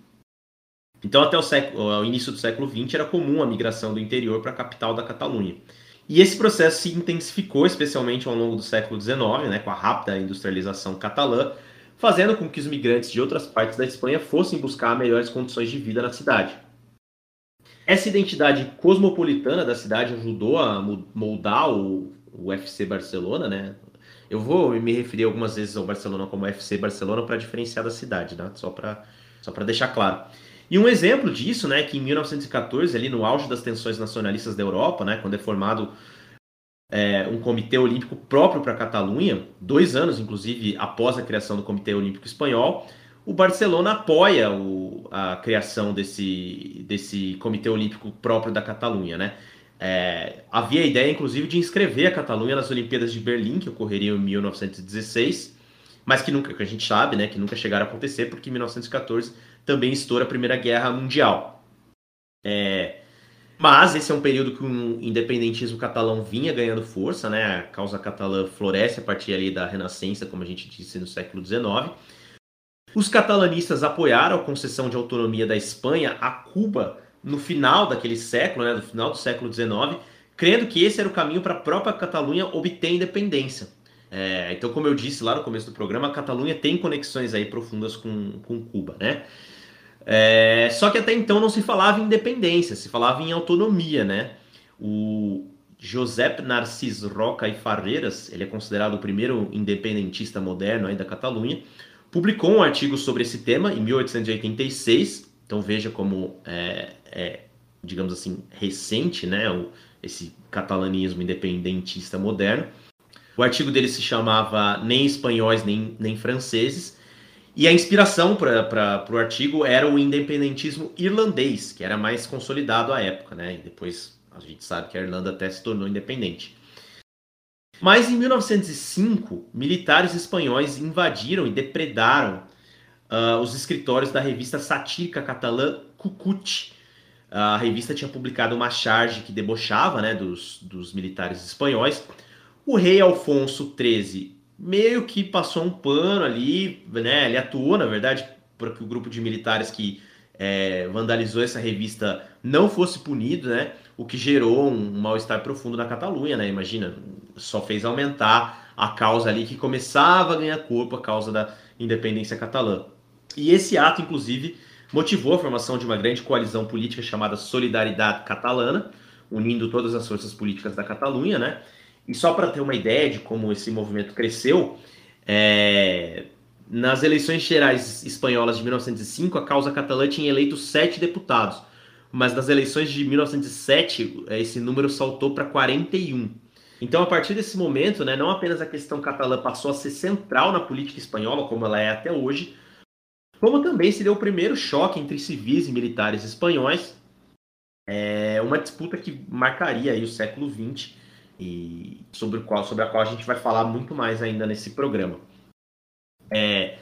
Então, até o, século, o início do século XX, era comum a migração do interior para a capital da Catalunha. E esse processo se intensificou, especialmente ao longo do século XIX, né, com a rápida industrialização catalã, fazendo com que os migrantes de outras partes da Espanha fossem buscar melhores condições de vida na cidade. Essa identidade cosmopolitana da cidade ajudou a moldar o, o FC Barcelona, né? Eu vou me referir algumas vezes ao Barcelona como FC Barcelona para diferenciar da cidade, né? Só para só para deixar claro. E um exemplo disso, né, que em 1914, ali no auge das tensões nacionalistas da Europa, né, quando é formado é, um comitê olímpico próprio para a Catalunha, dois anos, inclusive, após a criação do Comitê Olímpico Espanhol, o Barcelona apoia o, a criação desse, desse Comitê Olímpico próprio da Catalunha, né? É, havia a ideia, inclusive, de inscrever a Catalunha nas Olimpíadas de Berlim, que ocorreriam em 1916, mas que nunca, que a gente sabe, né, que nunca chegaram a acontecer, porque em 1914 também estoura a Primeira Guerra Mundial. É, mas esse é um período que o independentismo catalão vinha ganhando força, né? A causa catalã floresce a partir ali da Renascença, como a gente disse no século XIX. Os catalanistas apoiaram a concessão de autonomia da Espanha a Cuba no final daquele século, né, no final do século XIX, crendo que esse era o caminho para a própria Catalunha obter independência. É, então, como eu disse lá no começo do programa, a Catalunha tem conexões aí profundas com, com Cuba, né? É, só que até então não se falava em independência, se falava em autonomia, né? O, Josep Narcís Roca e Farreiras, ele é considerado o primeiro independentista moderno aí da Catalunha, publicou um artigo sobre esse tema em 1886. Então veja como é, é digamos assim, recente, né, o, esse catalanismo independentista moderno. O artigo dele se chamava Nem Espanhóis nem, nem Franceses, e a inspiração para o artigo era o independentismo irlandês, que era mais consolidado à época, né? E depois a gente sabe que a Irlanda até se tornou independente. Mas em 1905, militares espanhóis invadiram e depredaram uh, os escritórios da revista satírica catalã Cucut. A revista tinha publicado uma charge que debochava né, dos, dos militares espanhóis. O rei Alfonso XIII meio que passou um pano ali, né? Ele atuou, na verdade, para que o grupo de militares que é, vandalizou essa revista não fosse punido, né? O que gerou um, mal-estar profundo na Catalunha, né? Imagina, só fez aumentar a causa ali que começava a ganhar corpo a causa da independência catalã. E esse ato, inclusive, motivou a formação de uma grande coalizão política chamada Solidariedade Catalana, unindo todas as forças políticas da Catalunha, né? E só para ter uma ideia de como esse movimento cresceu, é... nas eleições gerais espanholas de 1905, a causa catalã tinha eleito sete deputados, mas nas eleições de 1907, esse número saltou para 41. Então, a partir desse momento, né, não apenas a questão catalã passou a ser central na política espanhola, como ela é até hoje, como também se deu o primeiro choque entre civis e militares espanhóis, é uma disputa que marcaria aí o século XX e sobre, qual, sobre a qual a gente vai falar muito mais ainda nesse programa. É,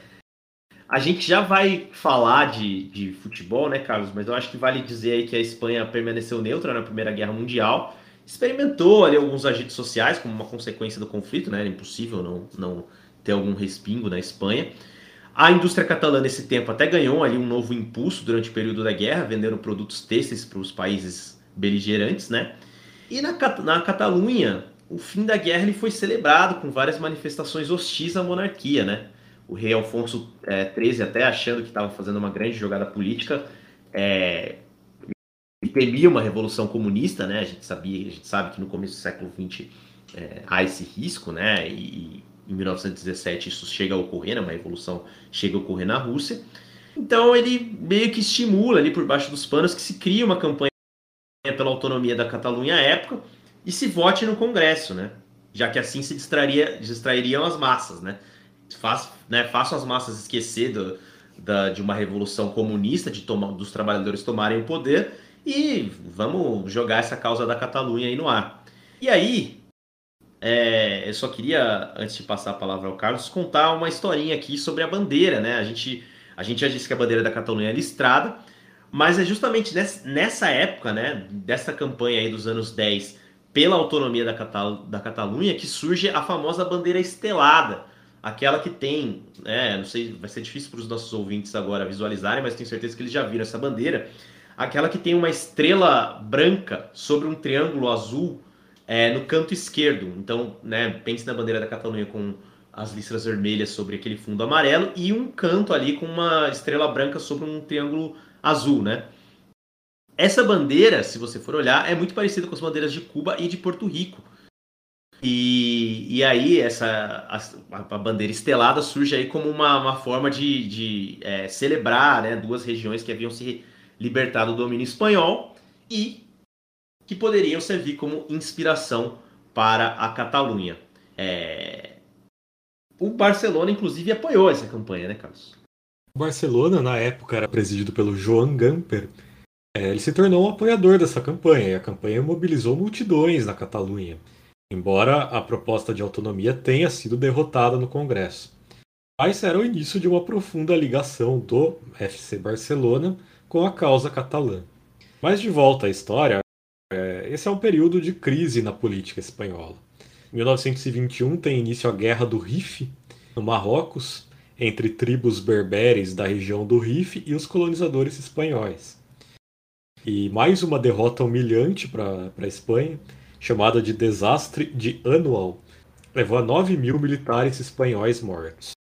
a gente já vai falar de, de futebol, né, Carlos? Mas eu acho que vale dizer aí que a Espanha permaneceu neutra na Primeira Guerra Mundial, experimentou ali alguns agentes sociais como uma consequência do conflito, né? Era impossível não, não ter algum respingo na Espanha. A indústria catalã nesse tempo até ganhou ali um novo impulso durante o período da guerra, vendendo produtos têxteis para os países beligerantes, né? E na, na Catalunha, o fim da guerra ele foi celebrado com várias manifestações hostis à monarquia, né? O rei Alfonso XIII, é, até achando que estava fazendo uma grande jogada política, é, ele temia uma revolução comunista, né? A gente sabia, a gente sabe que no começo do século XX é, há esse risco, né? E, em 1917 isso chega a ocorrer, né? Uma revolução chega a ocorrer na Rússia. Então ele meio que estimula ali por baixo dos panos que se cria uma campanha pela autonomia da Catalunha à época e se vote no Congresso, né? Já que assim se distraria, distrairiam as massas, né? Faz, né, façam as massas esquecer do, da, de uma revolução comunista, de toma, dos trabalhadores tomarem o poder e vamos jogar essa causa da Catalunha aí no ar. E aí, é, eu só queria, antes de passar a palavra ao Carlos, contar uma historinha aqui sobre a bandeira, né? A gente, a gente já disse que a bandeira da Catalunha é listrada, mas é justamente nessa época, né, dessa campanha aí dos anos 10 pela autonomia da, Catal da Catalunha que surge a famosa bandeira estelada, aquela que tem, né, não sei, vai ser difícil para os nossos ouvintes agora visualizarem, mas tenho certeza que eles já viram essa bandeira, aquela que tem uma estrela branca sobre um triângulo azul é, no canto esquerdo. Então, né, pense na bandeira da Catalunha com as listras vermelhas sobre aquele fundo amarelo e um canto ali com uma estrela branca sobre um triângulo azul, né? Essa bandeira, se você for olhar, é muito parecida com as bandeiras de Cuba e de Porto Rico. E, e aí essa a, a bandeira estelada surge aí como uma, uma forma de, de é, celebrar né, duas regiões que haviam se libertado do domínio espanhol e que poderiam servir como inspiração para a Catalunha. É... O Barcelona, inclusive, apoiou essa campanha, né, Carlos? O Barcelona, na época, era presidido pelo Joan Gamper. É, ele se tornou um apoiador dessa campanha, e a campanha mobilizou multidões na Catalunha, embora a proposta de autonomia tenha sido derrotada no Congresso. Mas era o início de uma profunda ligação do FC Barcelona com a causa catalã. Mas de volta à história, é, esse é um período de crise na política espanhola. Em 1921 tem início a Guerra do Rif, no Marrocos, entre tribos berberes da região do Rif e os colonizadores espanhóis. E mais uma derrota humilhante para a Espanha, chamada de Desastre de Anual, levou a 9 mil militares espanhóis mortos.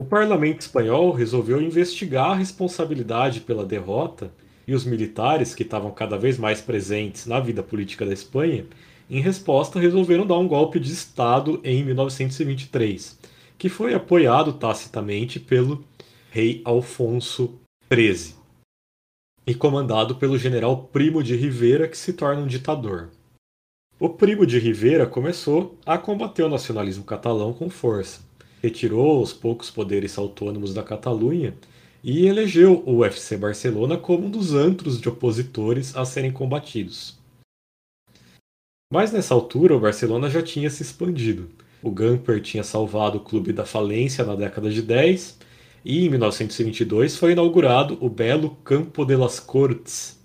O parlamento espanhol resolveu investigar a responsabilidade pela derrota e os militares, que estavam cada vez mais presentes na vida política da Espanha, Em resposta, resolveram dar um golpe de Estado em 1923, que foi apoiado tacitamente pelo rei Alfonso XIII e comandado pelo general Primo de Rivera, que se torna um ditador. O Primo de Rivera começou a combater o nacionalismo catalão com força. Retirou os poucos poderes autônomos da Catalunha e elegeu o UFC Barcelona como um dos antros de opositores a serem combatidos. Mas nessa altura o Barcelona já tinha se expandido. O Gamper tinha salvado o clube da falência na década de 10 e em 1922 foi inaugurado o belo Campo de las Cortes.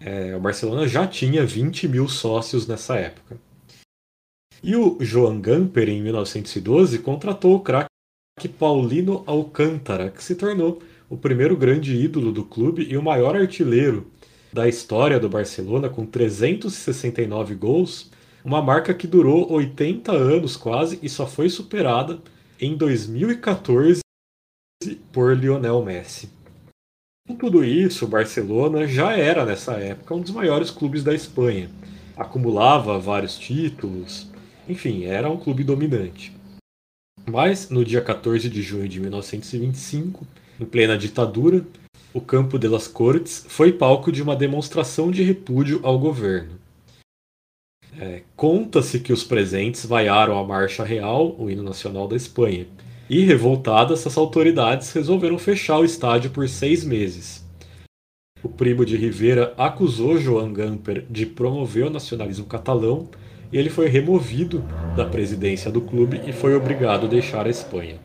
É, o Barcelona já tinha 20 mil sócios nessa época. E o Joan Gamper, em 1912, contratou o craque Paulino Alcântara, que se tornou o primeiro grande ídolo do clube e o maior artilheiro da história do Barcelona, com 369 gols, uma marca que durou 80 anos quase e só foi superada em 2014 por Lionel Messi. Com tudo isso, o Barcelona já era nessa época um dos maiores clubes da Espanha. Acumulava vários títulos, enfim, era um clube dominante. Mas no dia 14 de junho de 1925, em plena ditadura, o Campo de las Cortes foi palco de uma demonstração de repúdio ao governo. É, Conta-se que os presentes vaiaram a Marcha Real, o hino nacional da Espanha, e revoltadas, as autoridades resolveram fechar o estádio por seis meses. O primo de Rivera acusou Joan Gamper de promover o nacionalismo catalão e ele foi removido da presidência do clube e foi obrigado a deixar a Espanha.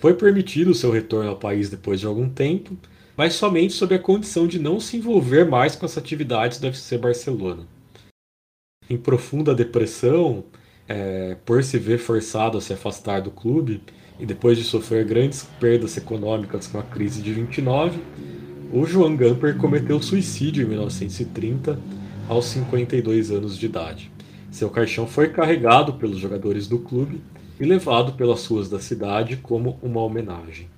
Foi permitido seu retorno ao país depois de algum tempo, mas somente sob a condição de não se envolver mais com as atividades do FC Barcelona. Em profunda depressão, é, por se ver forçado a se afastar do clube e depois de sofrer grandes perdas econômicas com a crise de 29, o Joan Gamper cometeu suicídio em 1930 aos 52 anos de idade. Seu caixão foi carregado pelos jogadores do clube e levado pelas ruas da cidade como uma homenagem.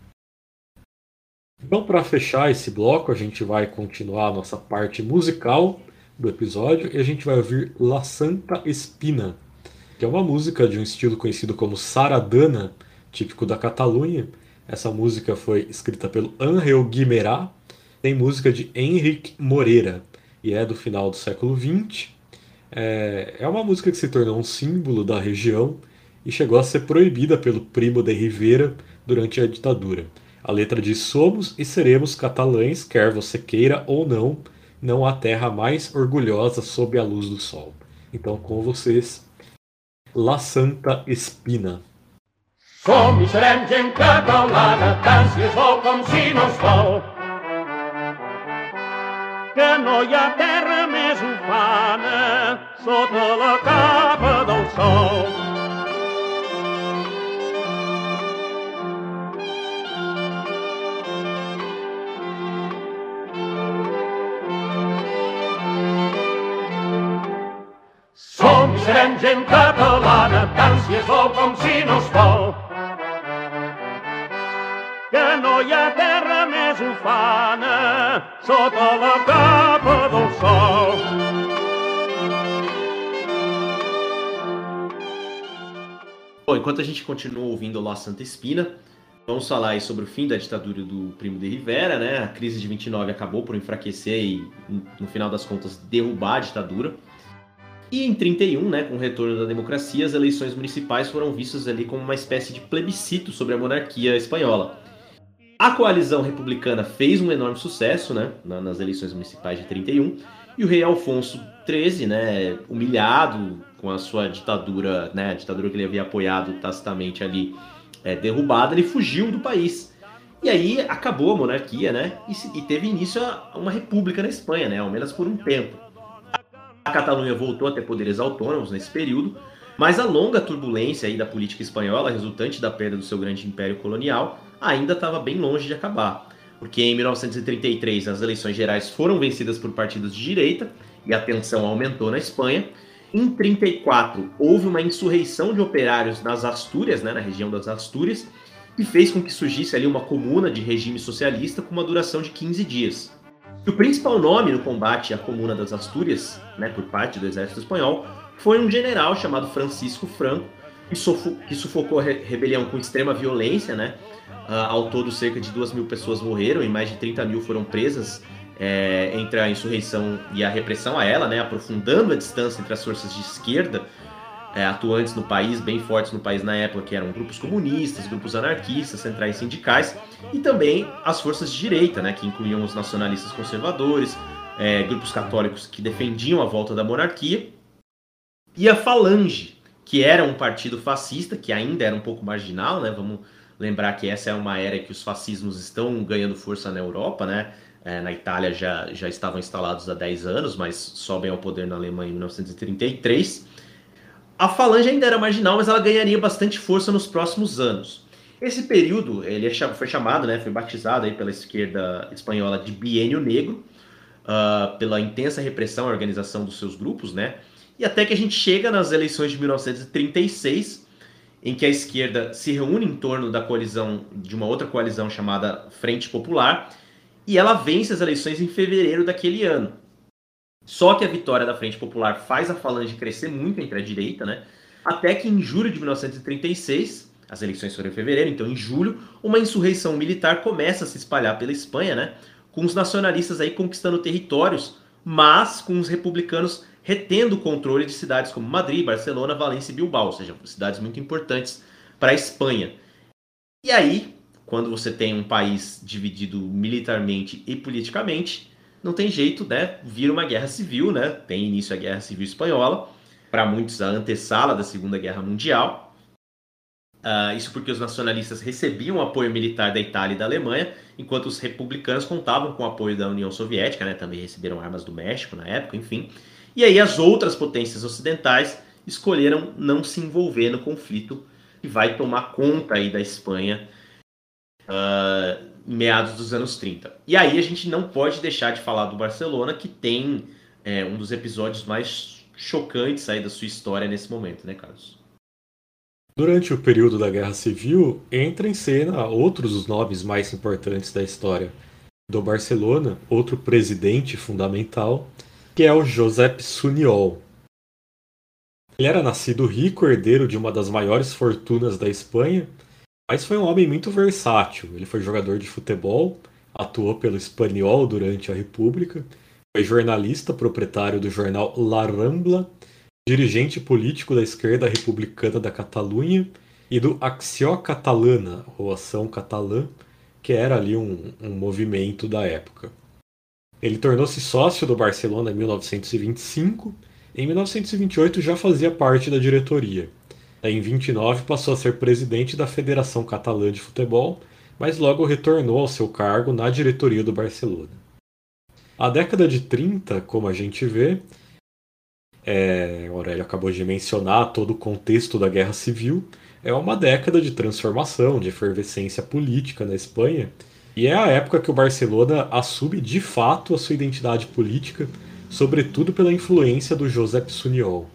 Então, para fechar esse bloco, a gente vai continuar a nossa parte musical do episódio e a gente vai ouvir La Santa Espina, que é uma música de um estilo conhecido como saradana, típico da Catalunha. Essa música foi escrita pelo Angel Guimerá, tem música de Henrique Moreira e é do final do século XX. É, é uma música que se tornou um símbolo da região e chegou a ser proibida pelo Primo de Rivera durante a ditadura. A letra diz: Somos e seremos catalães, quer você queira ou não, não há terra mais orgulhosa sob a luz do sol. Então, com vocês, La Santa Espina. Som i serem gent catalana, tant si es vol com. Que no hi ha terra més ufana sota la capa del sol. Gent catalana, tant si es vol com si no es vol. Que no hi ha terra més ufana sota la capa del sol. Bom, enquanto a gente continua ouvindo La Santa Espina, vamos falar aí sobre o fim da ditadura do Primo de Rivera, né? A crise de 29 acabou por enfraquecer e, no final das contas, derrubar a ditadura. E em 31, né, com o retorno da democracia, as eleições municipais foram vistas ali como uma espécie de plebiscito sobre a monarquia espanhola. A coalizão republicana fez um enorme sucesso, né, nas eleições municipais de 31, e o rei Alfonso XIII, né, humilhado com a sua ditadura, né, a ditadura que ele havia apoiado tacitamente ali, é, derrubada, ele fugiu do país. E aí acabou a monarquia, né, e, e teve início a uma república na Espanha, né, ao menos por um tempo. A Catalunha voltou a ter poderes autônomos nesse período, mas a longa turbulência aí da política espanhola, resultante da perda do seu grande império colonial, ainda estava bem longe de acabar. Porque em 1933 as eleições gerais foram vencidas por partidos de direita e a tensão aumentou na Espanha. Em 34 houve uma insurreição de operários nas Astúrias, né, na região das Astúrias, que fez com que surgisse ali uma comuna de regime socialista com uma duração de 15 dias. O principal nome no combate à Comuna das Astúrias, né, por parte do exército espanhol, foi um general chamado Francisco Franco, que, que sufocou a rebelião com extrema violência, né? Uh, ao todo, cerca de 2 mil pessoas morreram e mais de 30 mil foram presas é, entre a insurreição e a repressão a ela, né? Aprofundando a distância entre as forças de esquerda é, atuantes no país, bem fortes no país na época, que eram grupos comunistas, grupos anarquistas, centrais sindicais, e também as forças de direita, né? Que incluíam os nacionalistas conservadores, é, grupos católicos que defendiam a volta da monarquia, e a Falange, que era um partido fascista, que ainda era um pouco marginal, né? Vamos lembrar que essa é uma era que os fascismos estão ganhando força na Europa, né? É, na Itália já, já estavam instalados há 10 anos, mas sobem ao poder na Alemanha em 1933. A Falange ainda era marginal, mas ela ganharia bastante força nos próximos anos. Esse período ele é foi chamado, né, foi batizado aí pela esquerda espanhola de Biênio Negro, uh, pela intensa repressão à organização dos seus grupos, né? E até que a gente chega nas eleições de 1936, em que a esquerda se reúne em torno da coalizão de uma outra coalizão chamada Frente Popular, e ela vence as eleições em fevereiro daquele ano. Só que a vitória da Frente Popular faz a falange crescer muito entre a direita, né? Até que em julho de 1936, as eleições foram em fevereiro, então em julho, uma insurreição militar começa a se espalhar pela Espanha, né? Com os nacionalistas aí conquistando territórios, mas com os republicanos retendo o controle de cidades como Madrid, Barcelona, Valência e Bilbao, ou seja, cidades muito importantes para a Espanha. E aí, quando você tem um país dividido militarmente e politicamente, não tem jeito, né? Vira uma guerra civil, né? Tem início a Guerra Civil Espanhola, para muitos a antessala da Segunda Guerra Mundial. Uh, isso porque os nacionalistas recebiam apoio militar da Itália e da Alemanha, enquanto os republicanos contavam com o apoio da União Soviética, né? Também receberam armas do México na época, enfim. E aí as outras potências ocidentais escolheram não se envolver no conflito que vai tomar conta aí da Espanha uh, meados dos anos 30. E aí a gente não pode deixar de falar do Barcelona, que tem é, um dos episódios mais chocantes aí da sua história nesse momento, né, Carlos? Durante o período da Guerra Civil, entra em cena outros dos nomes mais importantes da história do Barcelona, outro presidente fundamental, que é o Josep Suniol. Ele era nascido rico, herdeiro de uma das maiores fortunas da Espanha, mas foi um homem muito versátil. Ele foi jogador de futebol, atuou pelo Espanhol durante a República, foi jornalista, proprietário do jornal La Rambla, dirigente político da esquerda republicana da Catalunha e do Acció Catalana, ou Ação Catalã, que era ali um, um movimento da época. Ele tornou-se sócio do Barcelona em 1925. Em 1928 já fazia parte da diretoria. Em 29 passou a ser presidente da Federação Catalã de Futebol, mas logo retornou ao seu cargo na diretoria do Barcelona. A década de 30, como a gente vê, é, Aurélio acabou de mencionar todo o contexto da Guerra Civil, é uma década de transformação, de efervescência política na Espanha, e é a época que o Barcelona assume de fato a sua identidade política, sobretudo pela influência do Josep Suniol.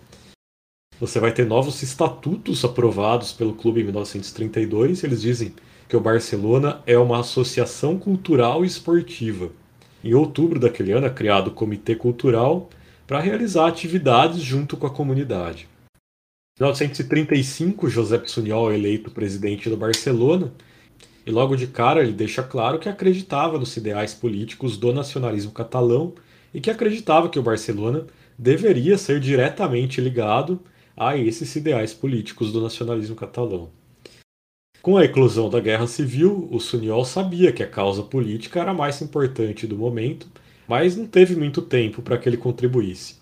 Você vai ter novos estatutos aprovados pelo clube em 1932. Eles dizem que o Barcelona é uma associação cultural e esportiva. Em outubro daquele ano é criado o Comitê Cultural para realizar atividades junto com a comunidade. Em 1935, Josep Suniol é eleito presidente do Barcelona e logo de cara ele deixa claro que acreditava nos ideais políticos do nacionalismo catalão e que acreditava que o Barcelona deveria ser diretamente ligado a esses ideais políticos do nacionalismo catalão. Com a eclosão da Guerra Civil, o Suniol sabia que a causa política era a mais importante do momento, mas não teve muito tempo para que ele contribuísse.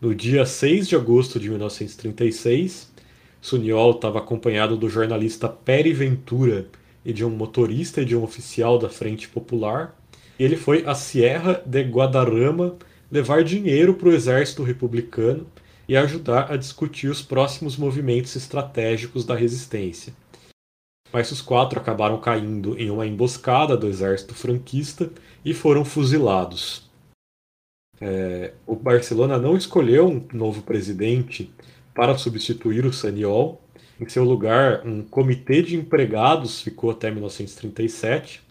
No dia 6 de agosto de 1936, Suniol estava acompanhado do jornalista Peri Ventura, e de um motorista e de um oficial da Frente Popular. Ele foi à Sierra de Guadarrama levar dinheiro para o exército republicano e ajudar a discutir os próximos movimentos estratégicos da resistência. Mas os quatro acabaram caindo em uma emboscada do exército franquista e foram fuzilados. É, o Barcelona não escolheu um novo presidente para substituir o Saniol, em seu lugar, um comitê de empregados ficou até 1937.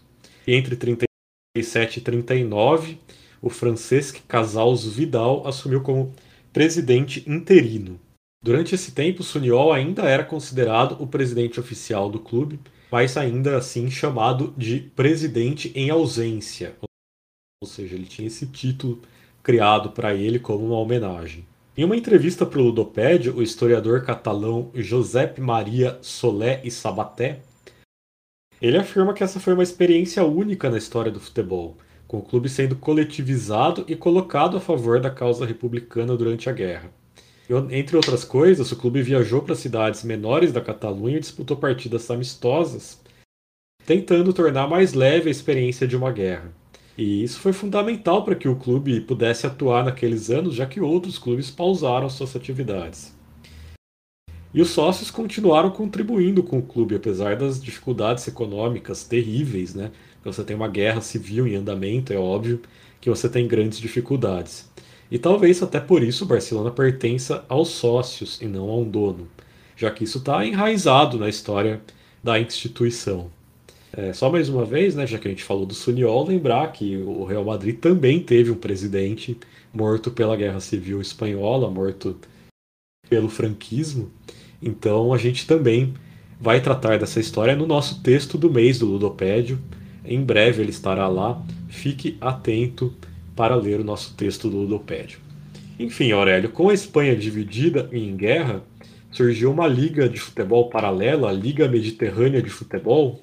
E entre 37 e 39, o Francesc Casals Vidal assumiu como presidente interino. Durante esse tempo, Suniol ainda era considerado o presidente oficial do clube, mas ainda assim chamado de presidente em ausência. Ou seja, ele tinha esse título criado para ele como uma homenagem. Em uma entrevista para o Ludopédio, o historiador catalão Josep Maria Solé e Sabaté, ele afirma que essa foi uma experiência única na história do futebol, com o clube sendo coletivizado e colocado a favor da causa republicana durante a guerra. Entre outras coisas, o clube viajou para cidades menores da Catalunha e disputou partidas amistosas, tentando tornar mais leve a experiência de uma guerra. E isso foi fundamental para que o clube pudesse atuar naqueles anos, já que outros clubes pausaram suas atividades. E os sócios continuaram contribuindo com o clube, apesar das dificuldades econômicas terríveis, né? Você tem uma guerra civil em andamento, é óbvio que você tem grandes dificuldades. E talvez até por isso Barcelona pertença aos sócios e não a um dono, já que isso está enraizado na história da instituição. É, só mais uma vez, né, já que a gente falou do Suniol, lembrar que o Real Madrid também teve um presidente morto pela Guerra Civil Espanhola, morto pelo franquismo. Então a gente também vai tratar dessa história no nosso texto do mês do Ludopédio. Em breve ele estará lá. Fique atento para ler o nosso texto do Ludopédio. Enfim, Aurélio, com a Espanha dividida e em guerra, surgiu uma liga de futebol paralela, a Liga Mediterrânea de Futebol,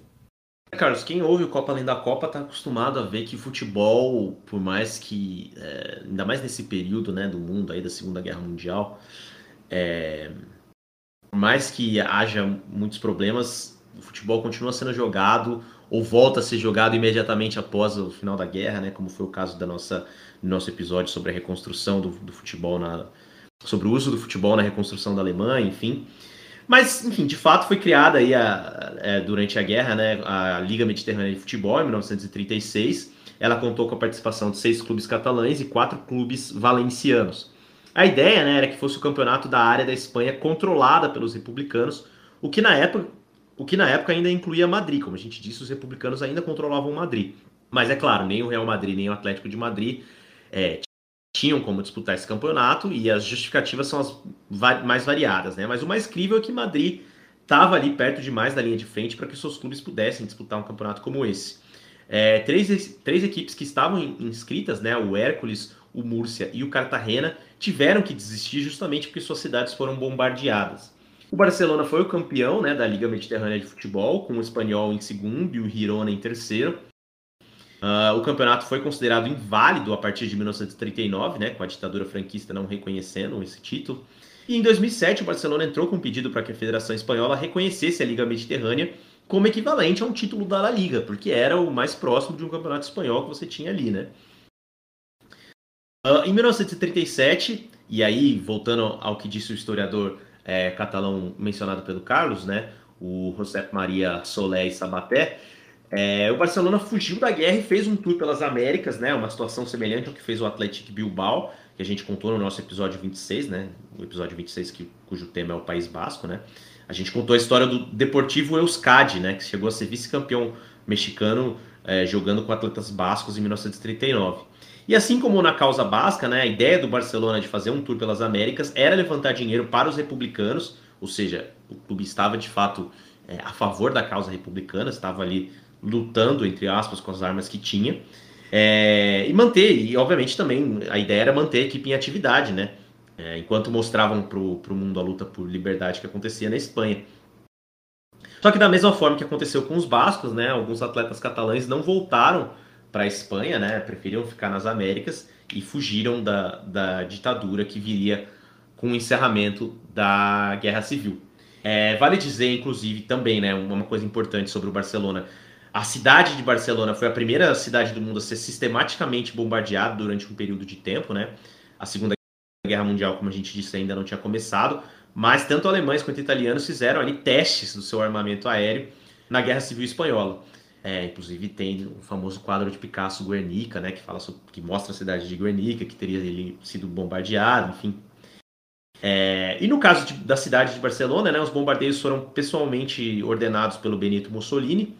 Carlos, quem ouve o Copa Além da Copa está acostumado a ver que futebol, por mais que, é, ainda mais nesse período né, do mundo aí da Segunda Guerra Mundial, é, por mais que haja muitos problemas, o futebol continua sendo jogado ou volta a ser jogado imediatamente após o final da guerra, né, como foi o caso da nossa do nosso episódio sobre a reconstrução do, do futebol na sobre o uso do futebol na reconstrução da Alemanha, enfim. Mas, enfim, de fato foi criada aí a, a, é, durante a guerra né, a Liga Mediterrânea de Futebol, em 1936. Ela contou com a participação de seis clubes catalães e quatro clubes valencianos. A ideia né, era que fosse o campeonato da área da Espanha controlada pelos republicanos, o que na época, o que na época ainda incluía Madrid. Como a gente disse, os republicanos ainda controlavam Madrid. Mas é claro, nem o Real Madrid nem o Atlético de Madrid é, tinham como disputar esse campeonato e as justificativas são as mais variadas, né? Mas o mais incrível é que Madrid estava ali perto demais da linha de frente para que seus clubes pudessem disputar um campeonato como esse. É, três, três equipes que estavam inscritas, né, o Hércules, o Múrcia e o Cartagena, tiveram que desistir justamente porque suas cidades foram bombardeadas. O Barcelona foi o campeão né, da Liga Mediterrânea de Futebol, com o Espanhol em segundo e o Girona em terceiro. Uh, o campeonato foi considerado inválido a partir de 1939, né, com a ditadura franquista não reconhecendo esse título. E em 2007, o Barcelona entrou com um pedido para que a Federação Espanhola reconhecesse a Liga Mediterrânea como equivalente a um título da La Liga, porque era o mais próximo de um campeonato espanhol que você tinha ali, né? Uh, em 1937, e aí voltando ao que disse o historiador é, catalão mencionado pelo Carlos, né, o José Maria Solé e Sabaté, é, o Barcelona fugiu da guerra e fez um tour pelas Américas, né? Uma situação semelhante ao que fez o Atlético Bilbao, que a gente contou no nosso episódio 26, né? O episódio 26 que, cujo tema é o País Basco, né? A gente contou a história do Deportivo Euskadi, né? Que chegou a ser vice-campeão mexicano é, jogando com atletas bascos em 1939. E assim como na causa basca, né? A ideia do Barcelona de fazer um tour pelas Américas era levantar dinheiro para os republicanos, ou seja, o clube estava de fato é, a favor da causa republicana, estava ali lutando, entre aspas, com as armas que tinha. É, e manter, e obviamente também a ideia era manter a equipe em atividade, né? É, enquanto mostravam para o mundo a luta por liberdade que acontecia na Espanha. Só que da mesma forma que aconteceu com os bascos, né? Alguns atletas catalães não voltaram para a Espanha, né? Preferiram ficar nas Américas e fugiram da, da ditadura que viria com o encerramento da Guerra Civil. É, vale dizer, inclusive, também, né, uma coisa importante sobre o Barcelona. A cidade de Barcelona foi a primeira cidade do mundo a ser sistematicamente bombardeada durante um período de tempo, né? A Segunda Guerra Mundial, como a gente disse, ainda não tinha começado, mas tanto alemães quanto italianos fizeram ali testes do seu armamento aéreo na Guerra Civil Espanhola. É, inclusive tem o famoso quadro de Picasso Guernica, né, que fala sobre, que mostra a cidade de Guernica, que teria ele sido bombardeado, enfim. É, e no caso de, da cidade de Barcelona, né, os bombardeios foram pessoalmente ordenados pelo Benito Mussolini,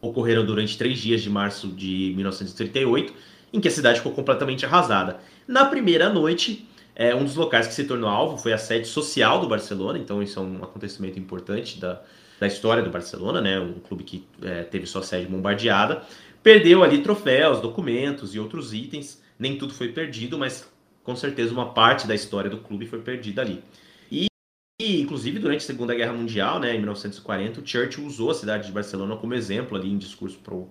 ocorreram durante três dias de março de 1938 em que a cidade ficou completamente arrasada. Na primeira noite, é, um dos locais que se tornou alvo foi a sede social do Barcelona, então isso é um acontecimento importante da, da história do Barcelona, né? Um clube que é, teve sua sede bombardeada. Perdeu ali troféus, documentos e outros itens. Nem tudo foi perdido, mas com certeza uma parte da história do clube foi perdida ali. E, e inclusive, durante a Segunda Guerra Mundial, né, em 1940, o Churchill usou a cidade de Barcelona como exemplo ali em discurso para o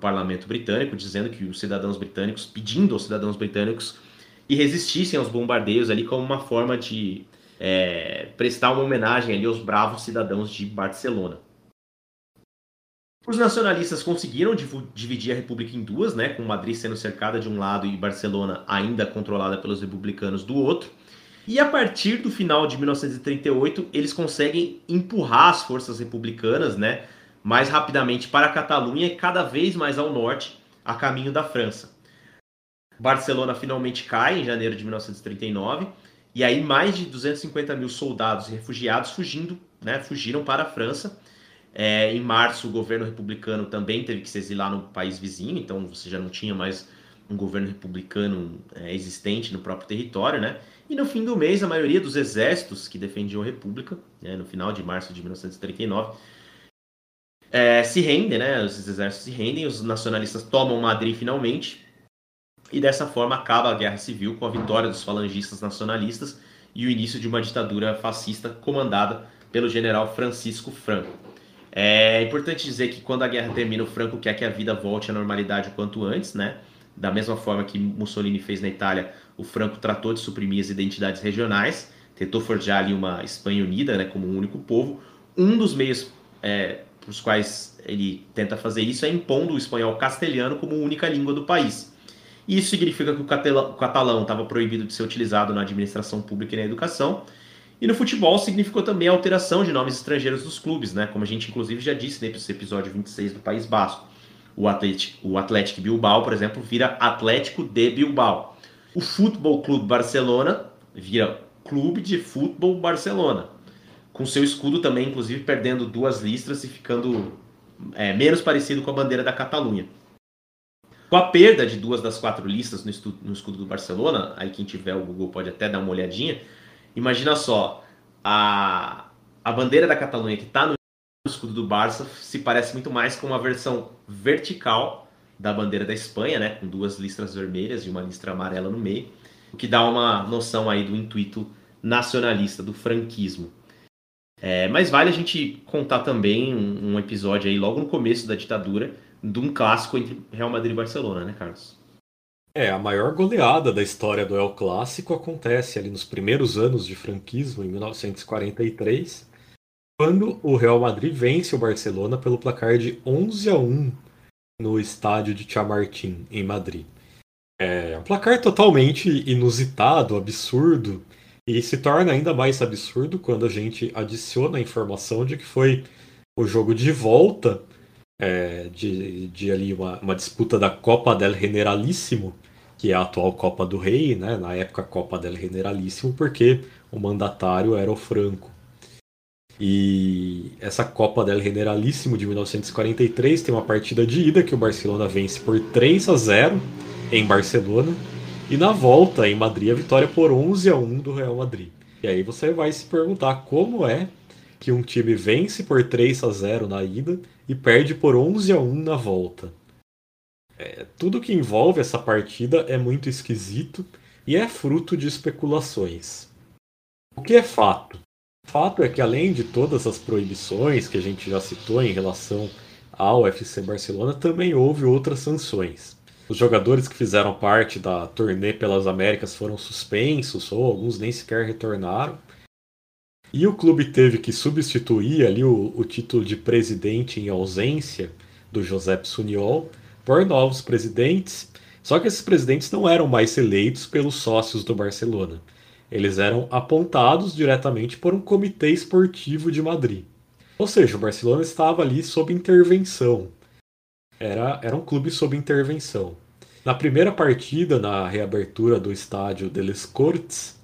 parlamento britânico, dizendo que os cidadãos britânicos, pedindo aos cidadãos britânicos que resistissem aos bombardeios ali como uma forma de é, prestar uma homenagem ali aos bravos cidadãos de Barcelona. Os nacionalistas conseguiram dividir a República em duas, né, com Madrid sendo cercada de um lado e Barcelona ainda controlada pelos republicanos do outro. E a partir do final de 1938, eles conseguem empurrar as forças republicanas, né, mais rapidamente para a Catalunha e cada vez mais ao norte, a caminho da França. Barcelona finalmente cai em janeiro de 1939 e aí mais de 250 mil soldados e refugiados fugindo, né, fugiram para a França é, em março, o governo republicano também teve que se exilar no país vizinho, então você já não tinha mais um governo republicano é, existente no próprio território, né? E no fim do mês, a maioria dos exércitos que defendiam a República, né, no final de março de 1939, é, se rendem, né? Os exércitos se rendem, os nacionalistas tomam Madrid finalmente, e dessa forma acaba a guerra civil com a vitória dos falangistas nacionalistas e o início de uma ditadura fascista comandada pelo general Francisco Franco. É importante dizer que quando a guerra termina, o Franco quer que a vida volte à normalidade o quanto antes, né? Da mesma forma que Mussolini fez na Itália, o Franco tratou de suprimir as identidades regionais, tentou forjar ali uma Espanha unida, né, como um único povo. Um dos meios é, para os quais ele tenta fazer isso é impondo o espanhol castelhano como única língua do país. Isso significa que o catalão estava proibido de ser utilizado na administração pública e na educação, e no futebol significou também a alteração de nomes estrangeiros dos clubes, né? Como a gente inclusive já disse nesse episódio 26 do País Basco. O Atlético, o Atlético Bilbao, por exemplo, vira Atlético de Bilbao. O Futebol Clube Barcelona vira Clube de Futebol Barcelona. Com seu escudo também, inclusive, perdendo duas listras e ficando é, menos parecido com a bandeira da Catalunha. Com a perda de duas das quatro listas no, no escudo do Barcelona, aí quem tiver o Google pode até dar uma olhadinha, Imagina só, a, a bandeira da Catalunha que está no escudo do Barça se parece muito mais com uma versão vertical da bandeira da Espanha, né, com duas listras vermelhas e uma listra amarela no meio, o que dá uma noção aí do intuito nacionalista, do franquismo. É, mas vale a gente contar também um, um, episódio aí logo no começo da ditadura de um clássico entre Real Madrid e Barcelona, né, Carlos? É, a maior goleada da história do El Clássico acontece ali nos primeiros anos de franquismo, em 1943, quando o Real Madrid vence o Barcelona pelo placar de 11 a 1 no estádio de Chamartín, em Madrid. É um placar totalmente inusitado, absurdo, e se torna ainda mais absurdo quando a gente adiciona a informação de que foi o jogo de volta é, de, de ali uma, uma, disputa da Copa del Generalíssimo, que é a atual Copa do Rei, né? na época Copa del Generalíssimo, porque o mandatário era o Franco. E essa Copa del Generalíssimo de 1943 tem uma partida de ida que o Barcelona vence por 3 a 0 em Barcelona. E na volta em Madrid a vitória por 11 a 1 do Real Madrid. E aí você vai se perguntar como é que um time vence por 3 a 0 na ida e perde por 11 a 1 na volta. É, tudo que envolve essa partida é muito esquisito e é fruto de especulações. O que é fato? Fato é que além de todas as proibições que a gente já citou em relação ao FC Barcelona, também houve outras sanções. Os jogadores que fizeram parte da turnê pelas Américas foram suspensos ou alguns nem sequer retornaram. E o clube teve que substituir ali o, o título de presidente em ausência do José Suniol por novos presidentes. Só que esses presidentes não eram mais eleitos pelos sócios do Barcelona. Eles eram apontados diretamente por um comitê esportivo de Madrid. Ou seja, o Barcelona estava ali sob intervenção. Era, era um clube sob intervenção. Na primeira partida, na reabertura do estádio de Les Corts,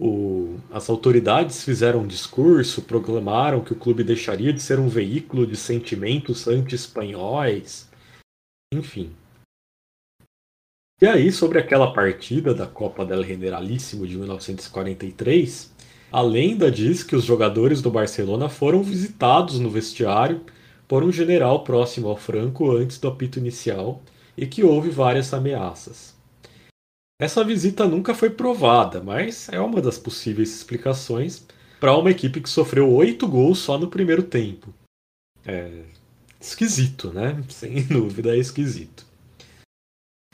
o, as autoridades fizeram um discurso, proclamaram que o clube deixaria de ser um veículo de sentimentos anti-espanhóis. Enfim. E aí, sobre aquela partida da Copa del Generalíssimo de 1943, a lenda diz que os jogadores do Barcelona foram visitados no vestiário por um general próximo ao Franco antes do apito inicial e que houve várias ameaças. Essa visita nunca foi provada, mas é uma das possíveis explicações para uma equipe que sofreu oito gols só no primeiro tempo. É esquisito, né? Sem dúvida é esquisito.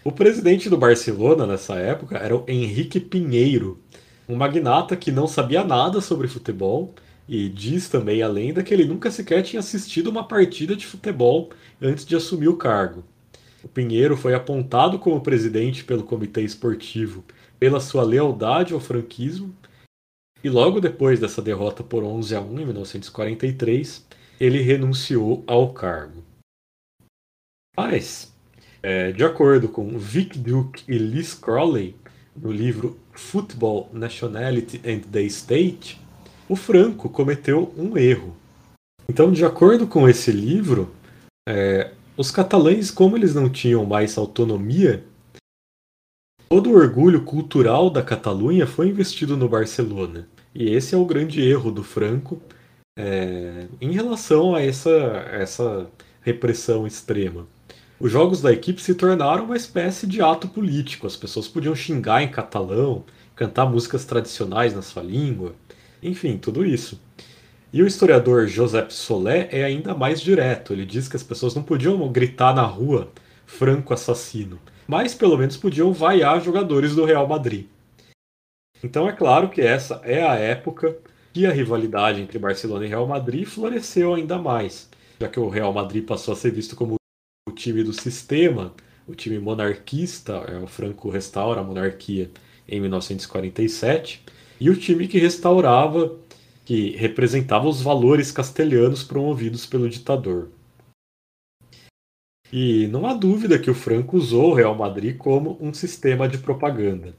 O presidente do Barcelona nessa época era o Henrique Pinheiro, um magnata que não sabia nada sobre futebol e diz também a lenda que ele nunca sequer tinha assistido uma partida de futebol antes de assumir o cargo. O Pinheiro foi apontado como presidente pelo comitê esportivo pela sua lealdade ao franquismo e logo depois dessa derrota por 11 a 1 em 1943, ele renunciou ao cargo. Mas, é, de acordo com Vic Duke e Liz Crowley, no livro Football, Nationality and the State, o Franco cometeu um erro. Então, de acordo com esse livro, é, os catalães, como eles não tinham mais autonomia, todo o orgulho cultural da Catalunha foi investido no Barcelona. E esse é o grande erro do Franco é, em relação a essa, essa repressão extrema. Os jogos da equipe se tornaram uma espécie de ato político. As pessoas podiam xingar em catalão, cantar músicas tradicionais na sua língua, enfim, tudo isso. E o historiador Joseph Solé é ainda mais direto. Ele diz que as pessoas não podiam gritar na rua franco assassino, mas pelo menos podiam vaiar jogadores do Real Madrid. Então é claro que essa é a época que a rivalidade entre Barcelona e Real Madrid floresceu ainda mais, já que o Real Madrid passou a ser visto como o time do sistema, o time monarquista, é, o Franco restaura a monarquia em 1947, e o time que restaurava, que representava os valores castelhanos promovidos pelo ditador. E não há dúvida que o Franco usou o Real Madrid como um sistema de propaganda.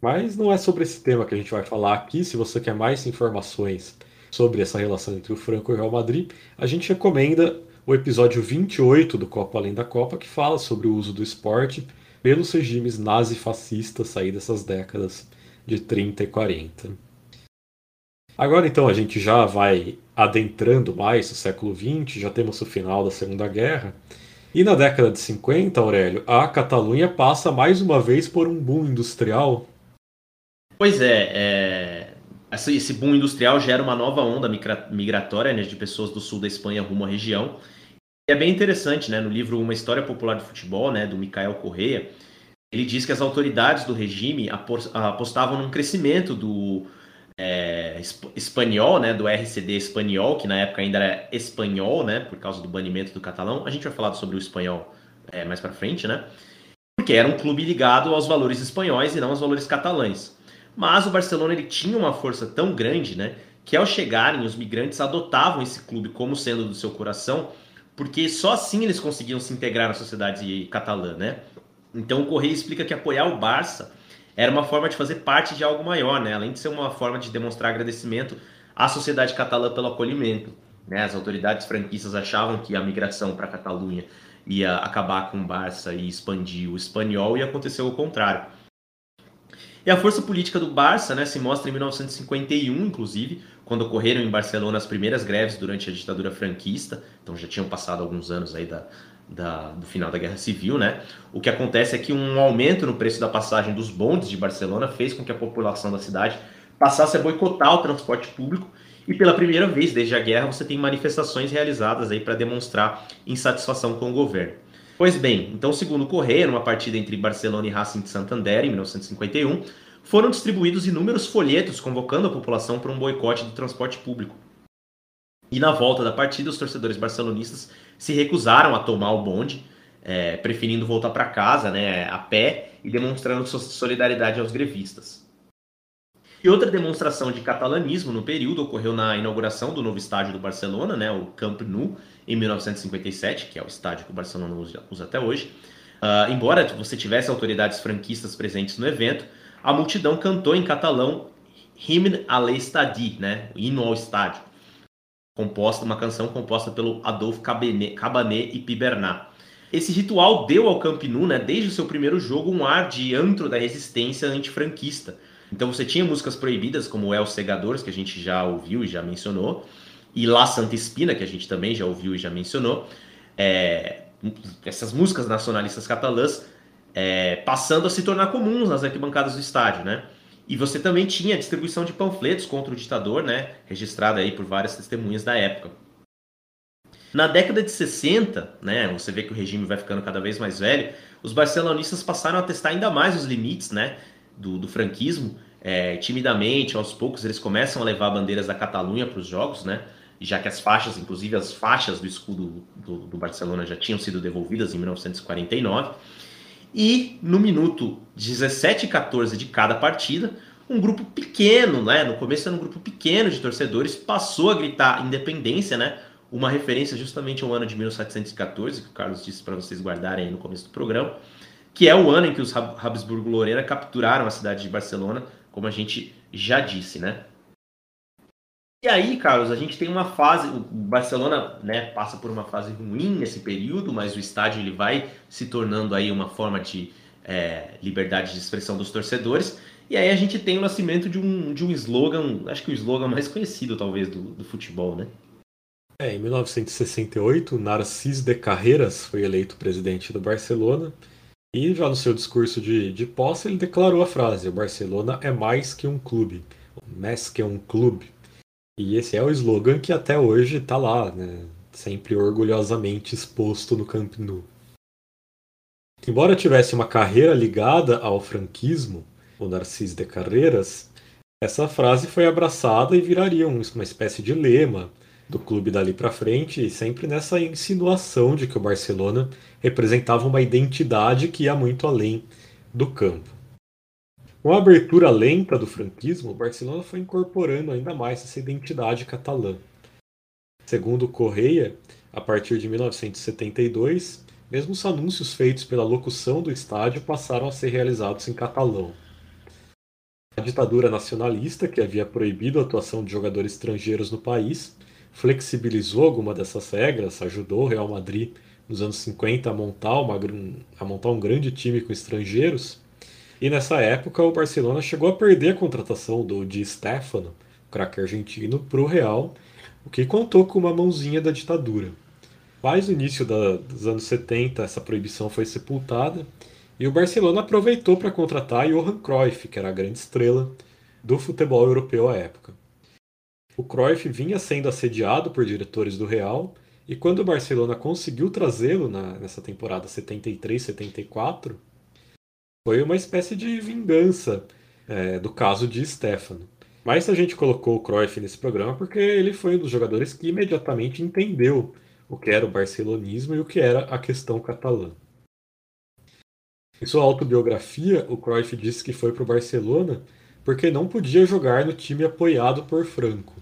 Mas não é sobre esse tema que a gente vai falar aqui. Se você quer mais informações sobre essa relação entre o Franco e o Real Madrid, a gente recomenda o episódio 28 do Copa Além da Copa, que fala sobre o uso do esporte pelos regimes nazi-fascistas aí dessas décadas de 30 e 40. Agora então a gente já vai adentrando mais o século XX, já temos o final da Segunda Guerra, e na década de 50, Aurélio, a Catalunha passa mais uma vez por um boom industrial. Pois é, é... esse boom industrial gera uma nova onda migratória né, de pessoas do sul da Espanha rumo à região. E é bem interessante, né? No livro Uma História Popular de Futebol, né, do Micael Correia, ele diz que as autoridades do regime apostavam num crescimento do espanhol, né, do RCD espanhol, que na época ainda era espanhol, né, por causa do banimento do catalão. A gente vai falar sobre o espanhol é, mais para frente, né? Porque era um clube ligado aos valores espanhóis e não aos valores catalães. Mas o Barcelona ele tinha uma força tão grande, né, que ao chegarem os migrantes adotavam esse clube como sendo do seu coração, porque só assim eles conseguiam se integrar na sociedade catalã, né? Então o Correia explica que apoiar o Barça era uma forma de fazer parte de algo maior, né? além de ser uma forma de demonstrar agradecimento à sociedade catalã pelo acolhimento. Né? As autoridades franquistas achavam que a migração para a Catalunha ia acabar com o Barça e expandir o espanhol, e aconteceu o contrário. E a força política do Barça né, se mostra em 1951, inclusive, quando ocorreram em Barcelona as primeiras greves durante a ditadura franquista, então já tinham passado alguns anos aí da, da, do final da Guerra Civil, né? O que acontece é que um aumento no preço da passagem dos bondes de Barcelona fez com que a população da cidade passasse a boicotar o transporte público e pela primeira vez desde a guerra você tem manifestações realizadas aí para demonstrar insatisfação com o governo. Pois bem, então segundo o Correio, numa partida entre Barcelona e Racing de Santander em 1951, foram distribuídos inúmeros folhetos convocando a população para um boicote do transporte público. E na volta da partida, os torcedores barcelonistas se recusaram a tomar o bonde, é, preferindo voltar para casa né, a pé e demonstrando sua solidariedade aos grevistas. E outra demonstração de catalanismo no período ocorreu na inauguração do novo estádio do Barcelona, né, o Camp Nou, em 1957, que é o estádio que o Barcelona usa, usa até hoje. Uh, embora você tivesse autoridades franquistas presentes no evento, a multidão cantou em catalão Hymne à l'Estadi, né, hino ao estádio composta, uma canção composta pelo Adolphe Cabanet e Pibernat. esse ritual deu ao Camp Nou, né, desde o seu primeiro jogo, um ar de antro da resistência antifranquista. Então você tinha músicas proibidas, como El Segadores, que a gente já ouviu e já mencionou, e La Santa Espina, que a gente também já ouviu e já mencionou. É, essas músicas nacionalistas catalãs é, passando a se tornar comuns nas arquibancadas do estádio, né? E você também tinha distribuição de panfletos contra o ditador, né? Registrada aí por várias testemunhas da época. Na década de 60, né, você vê que o regime vai ficando cada vez mais velho, os barcelonistas passaram a testar ainda mais os limites né, do, do franquismo. É, timidamente, aos poucos, eles começam a levar bandeiras da Catalunha para os jogos, né? Já que as faixas, inclusive as faixas do escudo do, do Barcelona já tinham sido devolvidas em 1949. E no minuto 17 e 14 de cada partida, um grupo pequeno, né? No começo era um grupo pequeno de torcedores, passou a gritar independência, né? Uma referência justamente ao ano de 1714, que o Carlos disse para vocês guardarem aí no começo do programa, que é o ano em que os Habsburgo Lorena capturaram a cidade de Barcelona, como a gente já disse, né? E aí, Carlos, a gente tem uma fase, o Barcelona, né, passa por uma fase ruim nesse período, mas o estádio ele vai se tornando aí uma forma de é, liberdade de expressão dos torcedores. E aí a gente tem o nascimento de um, de um slogan, acho que o slogan mais conhecido talvez do, do futebol, né? É, em 1968, Narcís de Carreras foi eleito presidente do Barcelona e já no seu discurso de, de posse ele declarou a frase: o Barcelona é mais que um clube, mais que um clube. E esse é o slogan que até hoje está lá, né? sempre orgulhosamente exposto no Camp Nou. Embora tivesse uma carreira ligada ao franquismo, o Narcís de Carreras, essa frase foi abraçada e viraria uma espécie de lema do clube dali para frente, sempre nessa insinuação de que o Barcelona representava uma identidade que ia muito além do campo. Com a abertura lenta do franquismo, o Barcelona foi incorporando ainda mais essa identidade catalã. Segundo Correia, a partir de 1972, mesmo os anúncios feitos pela locução do estádio passaram a ser realizados em catalão. A ditadura nacionalista, que havia proibido a atuação de jogadores estrangeiros no país, flexibilizou alguma dessas regras, ajudou o Real Madrid nos anos 50 a montar, uma, a montar um grande time com estrangeiros e nessa época o Barcelona chegou a perder a contratação do Di Stefano, craque argentino, para o Real, o que contou com uma mãozinha da ditadura. Mas no início da, dos anos 70 essa proibição foi sepultada e o Barcelona aproveitou para contratar Johan Cruyff, que era a grande estrela do futebol europeu à época. O Cruyff vinha sendo assediado por diretores do Real e quando o Barcelona conseguiu trazê-lo nessa temporada 73-74, foi uma espécie de vingança é, do caso de Stefano. Mas a gente colocou o Cruyff nesse programa porque ele foi um dos jogadores que imediatamente entendeu o que era o barcelonismo e o que era a questão catalã. Em sua autobiografia, o Cruyff disse que foi para o Barcelona porque não podia jogar no time apoiado por Franco.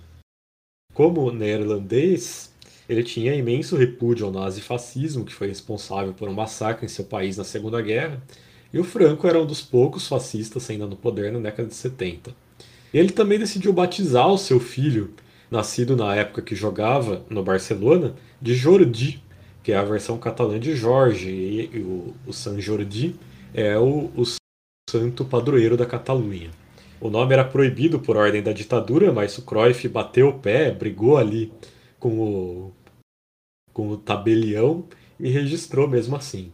Como neerlandês, ele tinha imenso repúdio ao nazifascismo, que foi responsável por um massacre em seu país na Segunda Guerra, e o Franco era um dos poucos fascistas ainda no poder na década de 70. E ele também decidiu batizar o seu filho, nascido na época que jogava no Barcelona, de Jordi, que é a versão catalã de Jorge, e, o, o San Jordi é o, o santo padroeiro da Catalunha. O nome era proibido por ordem da ditadura, mas o Cruyff bateu o pé, brigou ali com o, com o tabelião e registrou mesmo assim.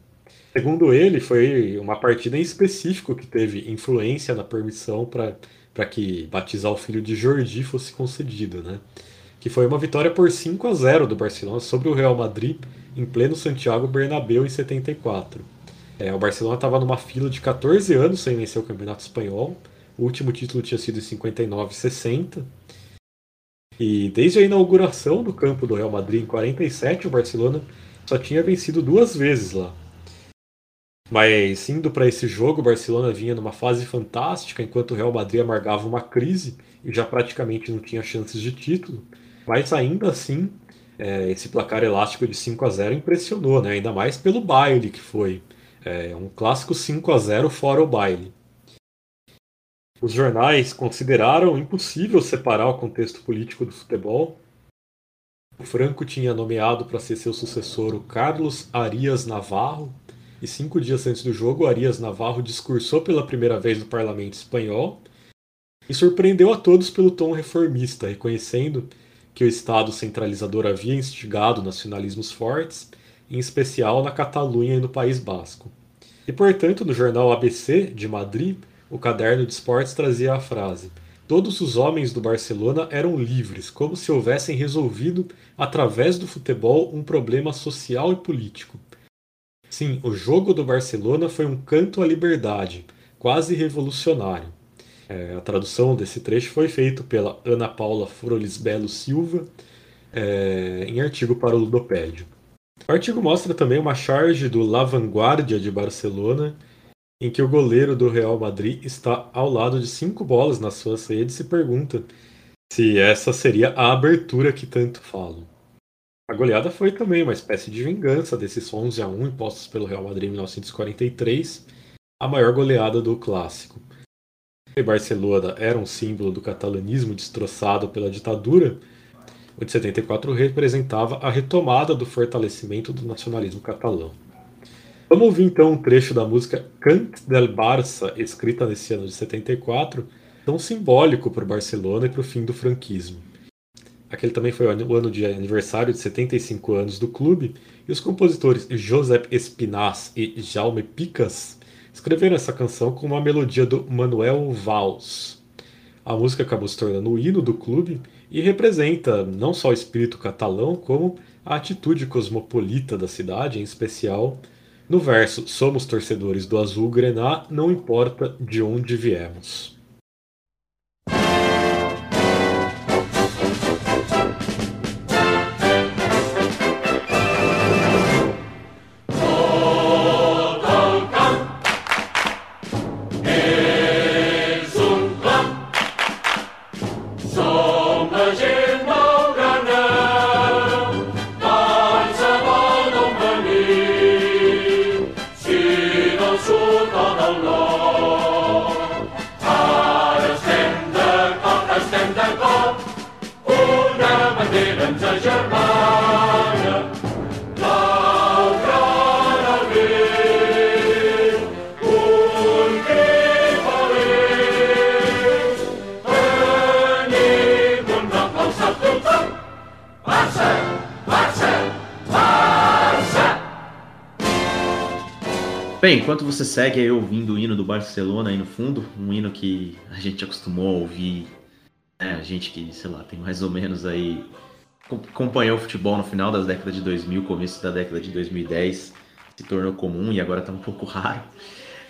Segundo ele, foi uma partida em específico que teve influência na permissão para que batizar o filho de Jordi fosse concedido, né? Que foi uma vitória por 5 a 0 do Barcelona sobre o Real Madrid em pleno Santiago Bernabéu em 74. É, o Barcelona estava numa fila de 14 anos sem vencer o Campeonato Espanhol. O último título tinha sido em 59 e 60. E desde a inauguração do campo do Real Madrid em 47, o Barcelona só tinha vencido duas vezes lá. Mas indo para esse jogo, o Barcelona vinha numa fase fantástica, enquanto o Real Madrid amargava uma crise e já praticamente não tinha chances de título. Mas ainda assim, é, esse placar elástico de 5 a 0 impressionou, né? ainda mais pelo baile que foi. É, um clássico 5 a 0 fora o baile. Os jornais consideraram impossível separar o contexto político do futebol. o Franco tinha nomeado para ser seu sucessor o Carlos Arias Navarro, e cinco dias antes do jogo, Arias Navarro discursou pela primeira vez no parlamento espanhol e surpreendeu a todos pelo tom reformista, reconhecendo que o Estado centralizador havia instigado nacionalismos fortes, em especial na Catalunha e no País Basco. E, portanto, no jornal ABC de Madrid, o caderno de esportes trazia a frase: Todos os homens do Barcelona eram livres, como se houvessem resolvido, através do futebol, um problema social e político. Sim, o jogo do Barcelona foi um canto à liberdade, quase revolucionário. É, a tradução desse trecho foi feita pela Ana Paula Frolis Belo Silva é, em artigo para o Ludopédio. O artigo mostra também uma charge do La Vanguardia de Barcelona, em que o goleiro do Real Madrid está ao lado de cinco bolas nas suas redes e pergunta se essa seria a abertura que tanto falam. A goleada foi também uma espécie de vingança desses 11 a 1 impostos pelo Real Madrid em 1943, a maior goleada do clássico. E Barcelona era um símbolo do catalanismo destroçado pela ditadura, o de 74 representava a retomada do fortalecimento do nacionalismo catalão. Vamos ouvir então um trecho da música Cant del Barça, escrita nesse ano de 74, tão simbólico para o Barcelona e para o fim do franquismo. Aquele também foi o ano de aniversário de 75 anos do clube, e os compositores Josep Espinaz e Jaume Picas escreveram essa canção com uma melodia do Manuel Valls. A música acabou se tornando o hino do clube e representa não só o espírito catalão, como a atitude cosmopolita da cidade, em especial no verso Somos torcedores do Azul Grená, não importa de onde viemos. Enquanto você segue aí ouvindo o hino do Barcelona aí no fundo, um hino que a gente acostumou a ouvir, né, a gente que, sei lá, tem mais ou menos aí acompanhou o futebol no final das décadas de 2000, começo da década de 2010, se tornou comum e agora está um pouco raro.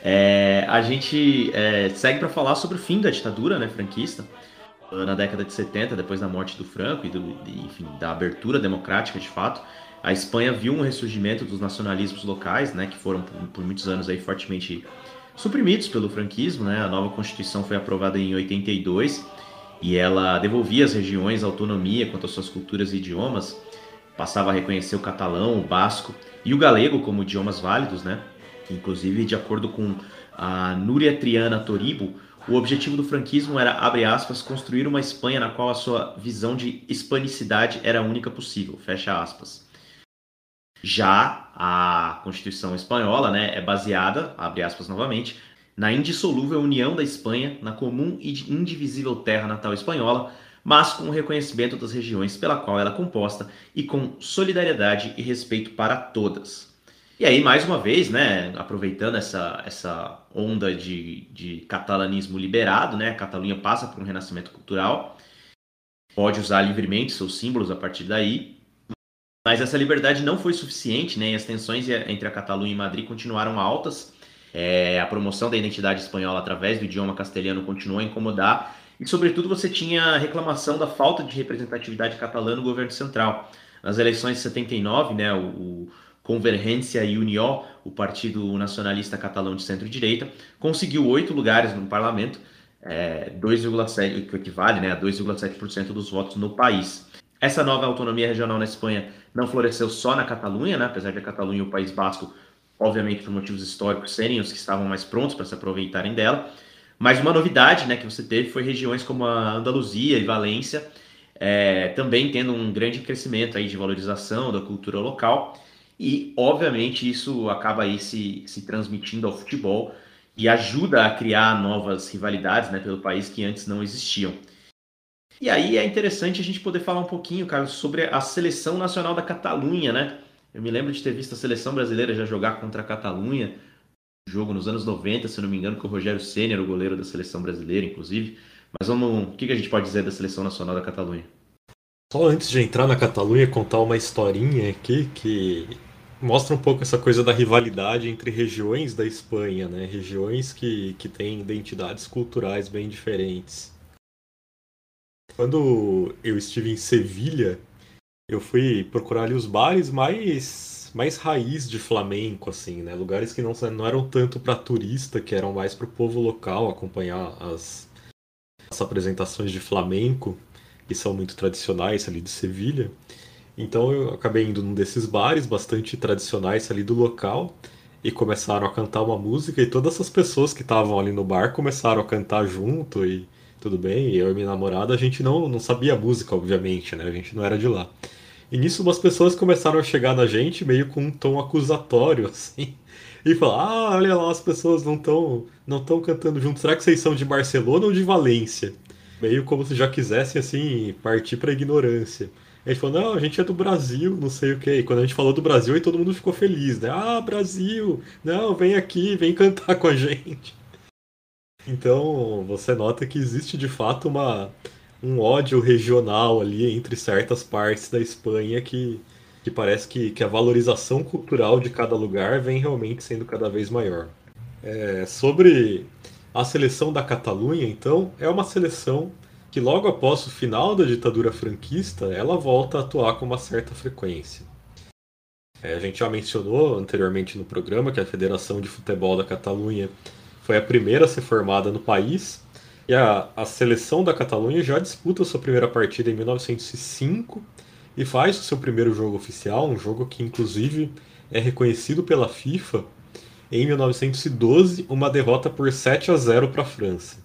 É, a gente é, segue para falar sobre o fim da ditadura né, franquista na década de 70, depois da morte do Franco e do, enfim, da abertura democrática de fato a Espanha viu um ressurgimento dos nacionalismos locais, né, que foram por, por muitos anos aí fortemente suprimidos pelo franquismo, né? A nova constituição foi aprovada em 82 e ela devolvia às regiões autonomia quanto às suas culturas e idiomas, passava a reconhecer o catalão, o basco e o galego como idiomas válidos, né? Inclusive, de acordo com a Núria Triana Toribo, o objetivo do franquismo era, abre aspas, construir uma Espanha na qual a sua visão de hispanicidade era a única possível, fecha aspas. Já a Constituição espanhola né, é baseada, abre aspas novamente, na indissolúvel união da Espanha na comum e indivisível terra natal espanhola, mas com o reconhecimento das regiões pela qual ela é composta e com solidariedade e respeito para todas. E aí, mais uma vez, né, aproveitando essa, essa onda de, de catalanismo liberado, né, a Catalunha passa por um renascimento cultural, pode usar livremente seus símbolos a partir daí, mas essa liberdade não foi suficiente, né? E as tensões entre a Catalunha e Madrid continuaram altas. É, a promoção da identidade espanhola através do idioma castelhano continuou a incomodar. E, sobretudo, você tinha reclamação da falta de representatividade catalã no governo central. Nas eleições de 79, né, o, o Convergência e Unió, o partido nacionalista catalão de centro-direita, conseguiu oito lugares no parlamento, é, 2,7, que equivale né, a 2,7% dos votos no país. Essa nova autonomia regional na Espanha não floresceu só na Catalunha, né? apesar de a Catalunha e o País Basco, obviamente por motivos históricos, serem os que estavam mais prontos para se aproveitarem dela. Mas uma novidade né, que você teve foi regiões como a Andaluzia e Valência é, também tendo um grande crescimento aí de valorização da cultura local. E, obviamente, isso acaba aí se, se transmitindo ao futebol e ajuda a criar novas rivalidades né, pelo país que antes não existiam. E aí é interessante a gente poder falar um pouquinho, cara, sobre a seleção nacional da Catalunha, né? Eu me lembro de ter visto a seleção brasileira já jogar contra a Catalunha, jogo nos anos 90, se não me engano, com o Rogério Ceni, o goleiro da seleção brasileira, inclusive. Mas vamos, o que a gente pode dizer da seleção nacional da Catalunha? Só antes de entrar na Catalunha, contar uma historinha aqui que mostra um pouco essa coisa da rivalidade entre regiões da Espanha, né? Regiões que, que têm identidades culturais bem diferentes. Quando eu estive em Sevilha, eu fui procurar ali os bares mais mais raiz de flamenco, assim, né? Lugares que não, não eram tanto para turista, que eram mais para o povo local acompanhar as, as apresentações de flamenco, que são muito tradicionais ali de Sevilha. Então eu acabei indo num desses bares bastante tradicionais ali do local e começaram a cantar uma música e todas essas pessoas que estavam ali no bar começaram a cantar junto e tudo bem, eu e minha namorada a gente não, não sabia a música, obviamente, né? A gente não era de lá. E nisso umas pessoas começaram a chegar na gente meio com um tom acusatório, assim. E falar, ah, olha lá, as pessoas não estão não tão cantando junto. Será que vocês são de Barcelona ou de Valência? Meio como se já quisessem, assim, partir pra ignorância. Ele falou, não, a gente é do Brasil, não sei o que. E quando a gente falou do Brasil, aí todo mundo ficou feliz, né? Ah, Brasil! Não, vem aqui, vem cantar com a gente. Então, você nota que existe de fato uma, um ódio regional ali entre certas partes da Espanha que, que parece que, que a valorização cultural de cada lugar vem realmente sendo cada vez maior. É, sobre a seleção da Catalunha, então, é uma seleção que logo após o final da ditadura franquista, ela volta a atuar com uma certa frequência. É, a gente já mencionou anteriormente no programa que a Federação de Futebol da Catalunha foi a primeira a ser formada no país, e a, a seleção da Catalunha já disputa sua primeira partida em 1905 e faz o seu primeiro jogo oficial, um jogo que inclusive é reconhecido pela FIFA em 1912, uma derrota por 7 a 0 para a França.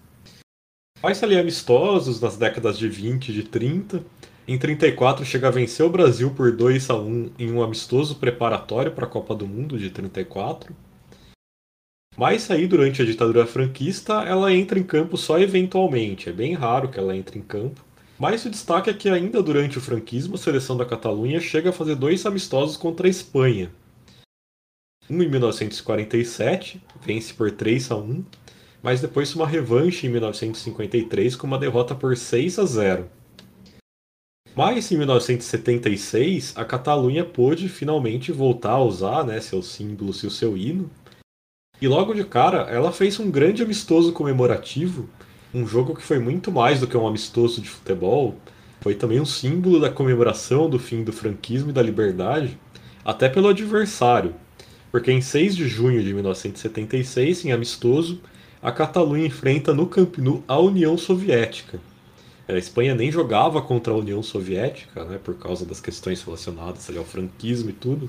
Faz ali amistosos nas décadas de 20 e de 30. Em 34 chega a vencer o Brasil por 2 a 1 em um amistoso preparatório para a Copa do Mundo de 34. Mas aí durante a ditadura franquista ela entra em campo só eventualmente, é bem raro que ela entre em campo. Mas o destaque é que ainda durante o franquismo a seleção da Catalunha chega a fazer dois amistosos contra a Espanha. Um em 1947, vence por 3 a 1, mas depois uma revanche em 1953 com uma derrota por 6 a 0. Mas em 1976, a Catalunha pôde finalmente voltar a usar né, seus símbolos e o seu hino. E logo de cara, ela fez um grande amistoso comemorativo, um jogo que foi muito mais do que um amistoso de futebol, foi também um símbolo da comemoração do fim do franquismo e da liberdade, até pelo adversário, porque em 6 de junho de 1976, em amistoso, a Catalunha enfrenta no Camp Nou a União Soviética. A Espanha nem jogava contra a União Soviética, né, por causa das questões relacionadas ali, ao franquismo e tudo.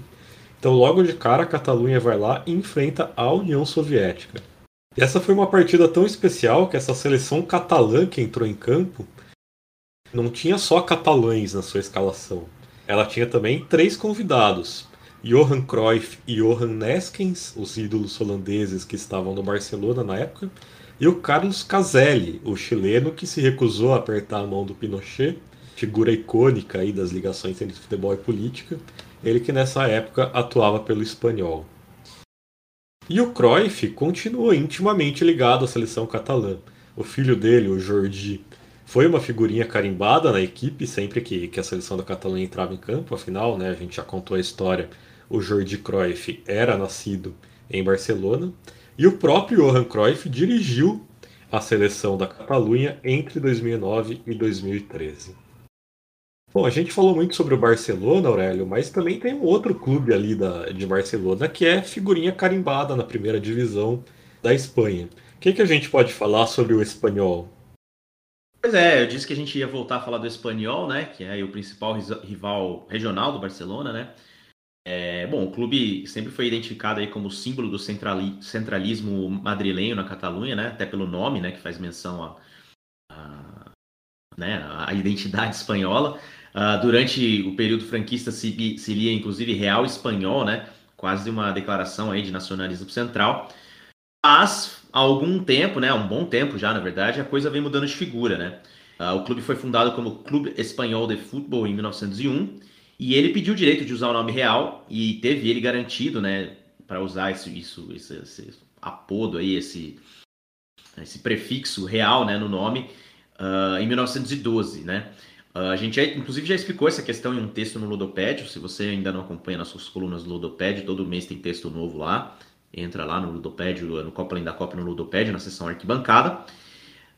Então, logo de cara, a Catalunha vai lá e enfrenta a União Soviética. E essa foi uma partida tão especial que essa seleção catalã que entrou em campo não tinha só catalães na sua escalação. Ela tinha também três convidados: Johan Cruyff e Johan Neskens, os ídolos holandeses que estavam no Barcelona na época, e o Carlos Caselli, o chileno que se recusou a apertar a mão do Pinochet, figura icônica aí das ligações entre futebol e política, ele que nessa época atuava pelo espanhol. E o Cruyff continua intimamente ligado à seleção catalã. O filho dele, o Jordi, foi uma figurinha carimbada na equipe sempre que, que a seleção da Catalunha entrava em campo, afinal, né, a gente já contou a história o Jordi Cruyff era nascido em Barcelona e o próprio Johan Cruyff dirigiu a seleção da Catalunha entre 2009 e 2013. Bom, a gente falou muito sobre o Barcelona, Aurélio, mas também tem um outro clube ali da, de Barcelona que é figurinha carimbada na primeira divisão da Espanha. O que, que a gente pode falar sobre o espanhol? Pois é, eu disse que a gente ia voltar a falar do espanhol, né? Que é o principal rival regional do Barcelona, né? É, bom, o clube sempre foi identificado aí como símbolo do centrali centralismo madrilenho na Catalunha, né? Até pelo nome, né? Que faz menção a, a né, a identidade espanhola. Uh, durante o período franquista se, se lia inclusive real espanhol, né, quase uma declaração aí de nacionalismo central. Mas há algum tempo, né, um bom tempo já, na verdade, a coisa vem mudando de figura, né? Uh, o clube foi fundado como Clube Espanhol de Futebol em 1901 e ele pediu o direito de usar o nome real e teve ele garantido, né, para usar isso, isso esse, esse, apodo aí, esse, esse prefixo real, né, no nome, uh, em 1912, né? Uh, a gente, já, inclusive, já explicou essa questão em um texto no Ludopédio. Se você ainda não acompanha nossas colunas do Ludopédio, todo mês tem texto novo lá. Entra lá no Ludopédio, no Copa Além da Copa, no Ludopédio, na seção arquibancada.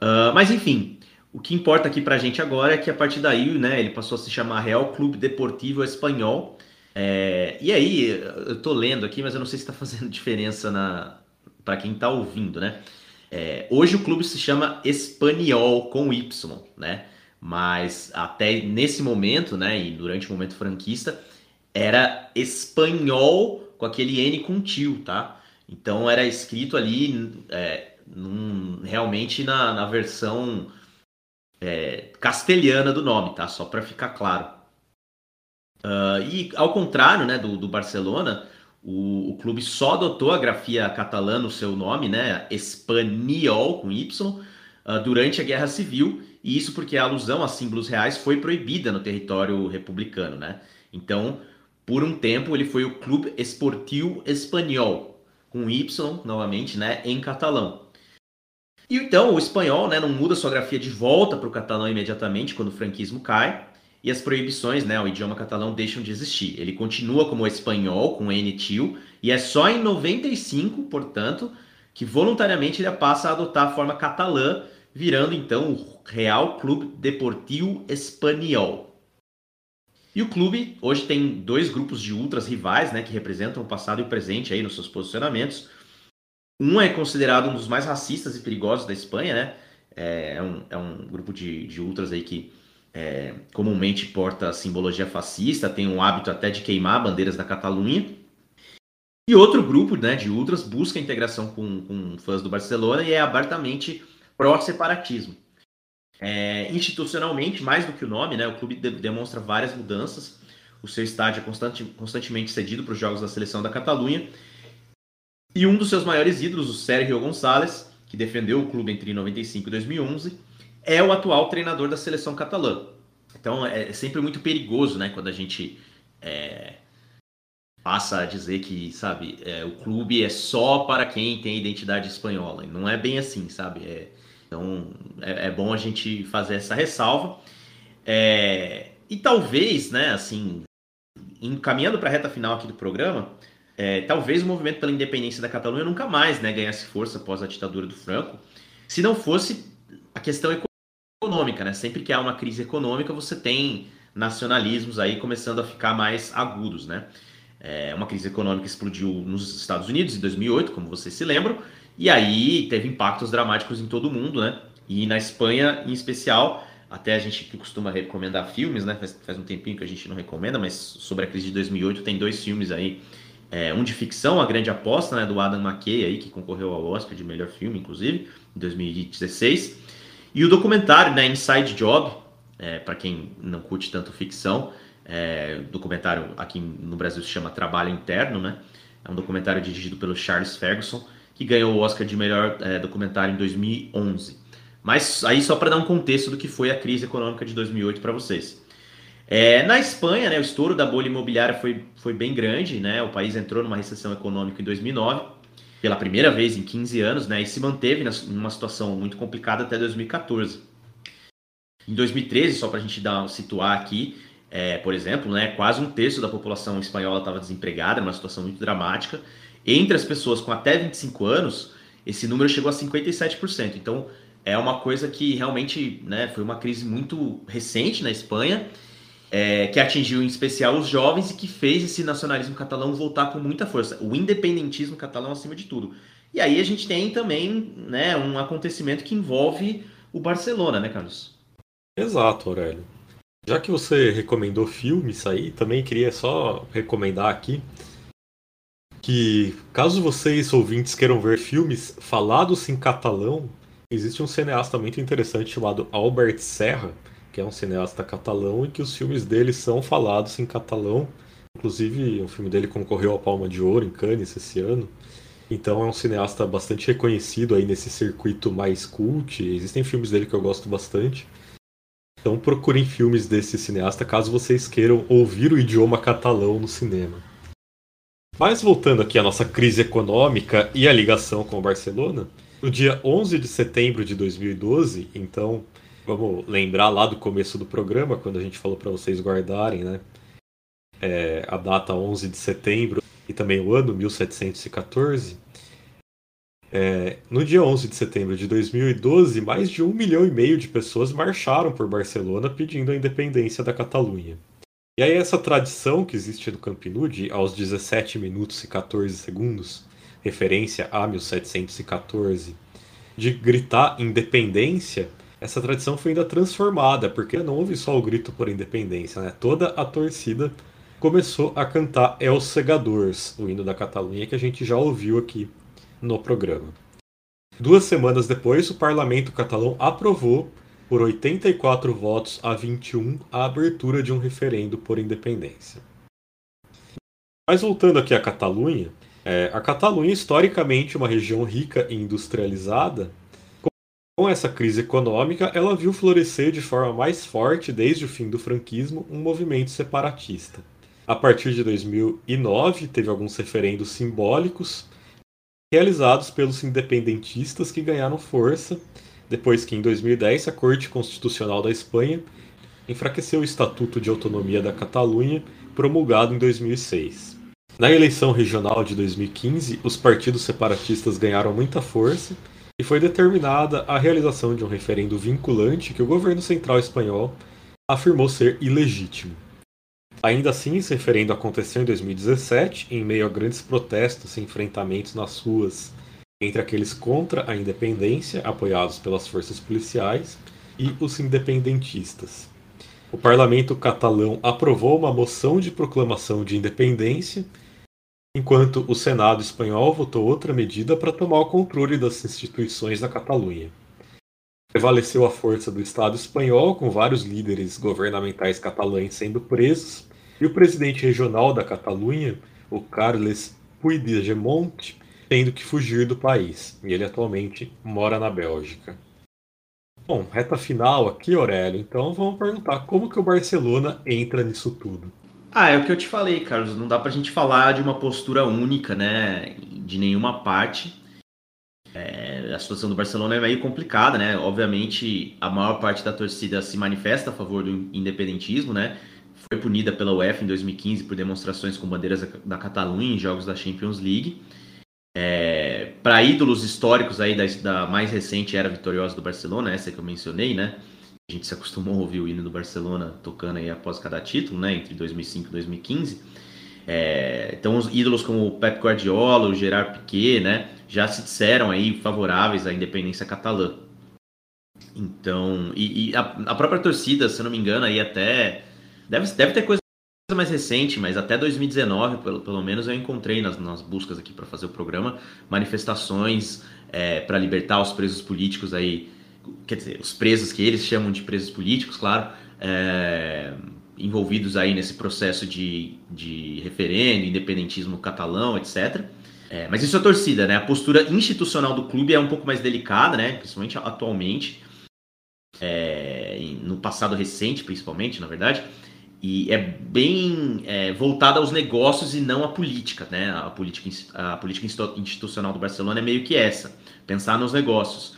Uh, mas, enfim, o que importa aqui pra gente agora é que a partir daí, né, ele passou a se chamar Real Clube Deportivo Espanhol. É, e aí, eu tô lendo aqui, mas eu não sei se está fazendo diferença na para quem está ouvindo, né? É, hoje o clube se chama Espanhol com Y, né? Mas até nesse momento, né, e durante o momento franquista, era espanhol com aquele N com tio, tá? Então era escrito ali é, num, realmente na, na versão é, castelhana do nome, tá? Só para ficar claro. Uh, e ao contrário né, do, do Barcelona, o, o, clube só adotou a grafia catalã no seu nome, né, Espanhol com Y, uh, durante a Guerra Civil e isso porque a alusão a símbolos reais foi proibida no território republicano, né? Então, por um tempo, ele foi o Clube Esportiu Espanhol, com Y, novamente, né, em catalão. E então, o espanhol né, não muda sua grafia de volta para o catalão imediatamente quando o franquismo cai, e as proibições, né, o idioma catalão deixam de existir. Ele continua como espanhol, com N tio, e é só em 95, portanto, que voluntariamente ele passa a adotar a forma catalã virando então o Real Clube Deportivo Espanhol. E o clube hoje tem dois grupos de ultras rivais, né, que representam o passado e o presente aí nos seus posicionamentos. Um é considerado um dos mais racistas e perigosos da Espanha, né? É, é um, é um grupo de, de ultras aí que é, comumente porta simbologia fascista, tem um hábito até de queimar bandeiras da Catalunha. E outro grupo né, de ultras busca integração com, com fãs do Barcelona e é abertamente pró-separatismo. É, institucionalmente, mais do que o nome, né, o clube de demonstra várias mudanças. O seu estádio é constante, constantemente cedido para os jogos da seleção da Catalunha. E um dos seus maiores ídolos, o Sérgio Gonçalves, que defendeu o clube entre 95 e 2011, é o atual treinador da seleção catalã. Então é sempre muito perigoso, né, quando a gente é, passa a dizer que, sabe, é, o clube é só para quem tem identidade espanhola. Não é bem assim, sabe? É, então é, é, bom a gente fazer essa ressalva. É, e talvez, né, assim, encaminhando para a reta final aqui do programa, é, talvez o movimento pela independência da Catalunha nunca mais né, ganhasse força após a ditadura do Franco, se não fosse a questão econômica, né? Sempre que há uma crise econômica, você tem nacionalismos aí começando a ficar mais agudos, né? É, uma crise econômica explodiu nos Estados Unidos em 2008, como vocês se lembram, e aí teve impactos dramáticos em todo mundo, né? E na Espanha, em especial, até a gente que costuma recomendar filmes, né? Faz, faz um tempinho que a gente não recomenda, mas sobre a crise de 2008 tem dois filmes aí. É, um de ficção, A Grande Aposta, né, do Adam McKay, aí, que concorreu ao Oscar de melhor filme, inclusive, em 2016. E o documentário, né, Inside Job, é, para quem não curte tanto ficção, é, documentário aqui no Brasil se chama Trabalho Interno, né? É um documentário dirigido pelo Charles Ferguson, que ganhou o Oscar de melhor é, documentário em 2011. Mas aí só para dar um contexto do que foi a crise econômica de 2008 para vocês. É, na Espanha, né, o estouro da bolha imobiliária foi, foi bem grande, né? O país entrou numa recessão econômica em 2009, pela primeira vez em 15 anos, né? E se manteve numa situação muito complicada até 2014. Em 2013, só para a gente dar, situar aqui, é, por exemplo, né, quase um terço da população espanhola estava desempregada, uma situação muito dramática. Entre as pessoas com até 25 anos, esse número chegou a 57%. Então, é uma coisa que realmente né, foi uma crise muito recente na Espanha, é, que atingiu em especial os jovens e que fez esse nacionalismo catalão voltar com muita força. O independentismo catalão acima de tudo. E aí a gente tem também né, um acontecimento que envolve o Barcelona, né, Carlos? Exato, Aurélio. Já que você recomendou filmes aí, também queria só recomendar aqui que caso vocês ouvintes queiram ver filmes falados em catalão, Existe um cineasta muito interessante chamado Albert Serra, que é um cineasta catalão e que os filmes dele são falados em catalão. Inclusive, um filme dele concorreu ao Palma de Ouro em Cannes esse ano. Então é um cineasta bastante reconhecido aí nesse circuito mais cult. Existem filmes dele que eu gosto bastante. Então procurem filmes desse cineasta caso vocês queiram ouvir o idioma catalão no cinema. Mas voltando aqui à nossa crise econômica e a ligação com o Barcelona, no dia 11 de setembro de 2012, então vamos lembrar lá do começo do programa, quando a gente falou para vocês guardarem, né? É, a data 11 de setembro e também o ano 1714. É, no dia 11 de setembro de 2012, mais de um milhão e meio de pessoas marcharam por Barcelona pedindo a independência da Catalunha. E aí essa tradição que existe no Camp Nou de aos 17 minutos e 14 segundos referência a 1714, de gritar independência, essa tradição foi ainda transformada, porque não houve só o grito por independência, né? toda a torcida começou a cantar El Segadors, o hino da Catalunha que a gente já ouviu aqui no programa. Duas semanas depois, o parlamento catalão aprovou, por 84 votos a 21, a abertura de um referendo por independência. Mas voltando aqui à Catalunha, é, a Catalunha, historicamente, uma região rica e industrializada, com essa crise econômica, ela viu florescer de forma mais forte, desde o fim do franquismo, um movimento separatista. A partir de 2009, teve alguns referendos simbólicos realizados pelos independentistas que ganharam força, depois que, em 2010, a Corte Constitucional da Espanha enfraqueceu o Estatuto de Autonomia da Catalunha, promulgado em 2006. Na eleição regional de 2015, os partidos separatistas ganharam muita força e foi determinada a realização de um referendo vinculante que o governo central espanhol afirmou ser ilegítimo. Ainda assim, esse referendo aconteceu em 2017, em meio a grandes protestos e enfrentamentos nas ruas entre aqueles contra a independência, apoiados pelas forças policiais, e os independentistas. O parlamento catalão aprovou uma moção de proclamação de independência enquanto o Senado espanhol votou outra medida para tomar o controle das instituições da Catalunha. Prevaleceu a força do Estado espanhol, com vários líderes governamentais catalães sendo presos, e o presidente regional da Catalunha, o Carles Puigdemont, tendo que fugir do país. E ele atualmente mora na Bélgica. Bom, reta final aqui, Aurélio. Então vamos perguntar como que o Barcelona entra nisso tudo. Ah, é o que eu te falei, Carlos. Não dá pra gente falar de uma postura única, né? De nenhuma parte. É, a situação do Barcelona é meio complicada, né? Obviamente, a maior parte da torcida se manifesta a favor do independentismo, né? Foi punida pela UEFA em 2015 por demonstrações com bandeiras da Catalunha em jogos da Champions League. É, Para ídolos históricos aí da, da mais recente era vitoriosa do Barcelona, essa que eu mencionei, né? a gente se acostumou a ouvir o hino do Barcelona tocando aí após cada título, né, entre 2005 e 2015. É, então, os ídolos como o Pep Guardiola, o Gerard Piquet, né, já se disseram aí favoráveis à independência catalã. Então, e, e a, a, própria torcida, se eu não me engano, aí até deve, deve ter coisa mais recente, mas até 2019, pelo, pelo menos, eu encontrei nas, nas buscas aqui para fazer o programa manifestações é, para libertar os presos políticos aí quer dizer, os presos que eles chamam de presos políticos, claro, é, envolvidos aí nesse processo de, de referendo, independentismo catalão, etc. É, mas isso é torcida, né? A postura institucional do clube é um pouco mais delicada, né? Principalmente atualmente, é, no passado recente, principalmente, na verdade. E é bem é, voltada aos negócios e não à política, né? A política, a política institucional do Barcelona é meio que essa, pensar nos negócios.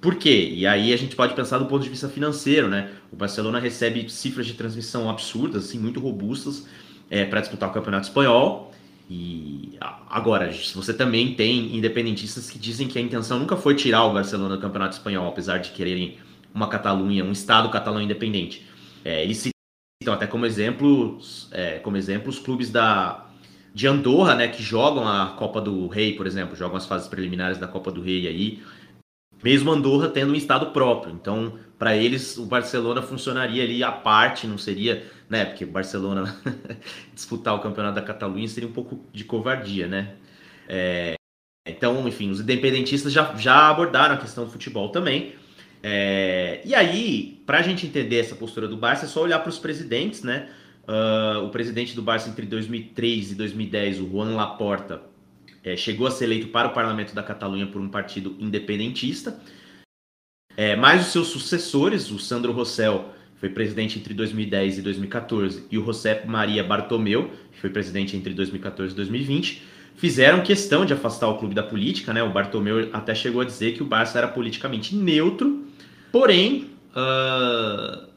Por quê? E aí a gente pode pensar do ponto de vista financeiro, né? O Barcelona recebe cifras de transmissão absurdas, assim, muito robustas é, para disputar o Campeonato Espanhol. E agora, você também tem independentistas que dizem que a intenção nunca foi tirar o Barcelona do Campeonato Espanhol, apesar de quererem uma Catalunha, um Estado catalão independente. É, eles citam até como exemplo, é, como exemplo os clubes da, de Andorra, né, que jogam a Copa do Rei, por exemplo, jogam as fases preliminares da Copa do Rei aí, mesmo Andorra tendo um estado próprio. Então, para eles, o Barcelona funcionaria ali à parte, não seria, né? Porque o Barcelona disputar o campeonato da Catalunha seria um pouco de covardia, né? É, então, enfim, os independentistas já, já abordaram a questão do futebol também. É, e aí, para a gente entender essa postura do Barça, é só olhar para os presidentes, né? Uh, o presidente do Barça entre 2003 e 2010, o Juan Laporta, é, chegou a ser eleito para o parlamento da Catalunha por um partido independentista. É, mas os seus sucessores, o Sandro Rossell, que foi presidente entre 2010 e 2014, e o José Maria Bartomeu, que foi presidente entre 2014 e 2020, fizeram questão de afastar o clube da política. Né? O Bartomeu até chegou a dizer que o Barça era politicamente neutro, porém, uh,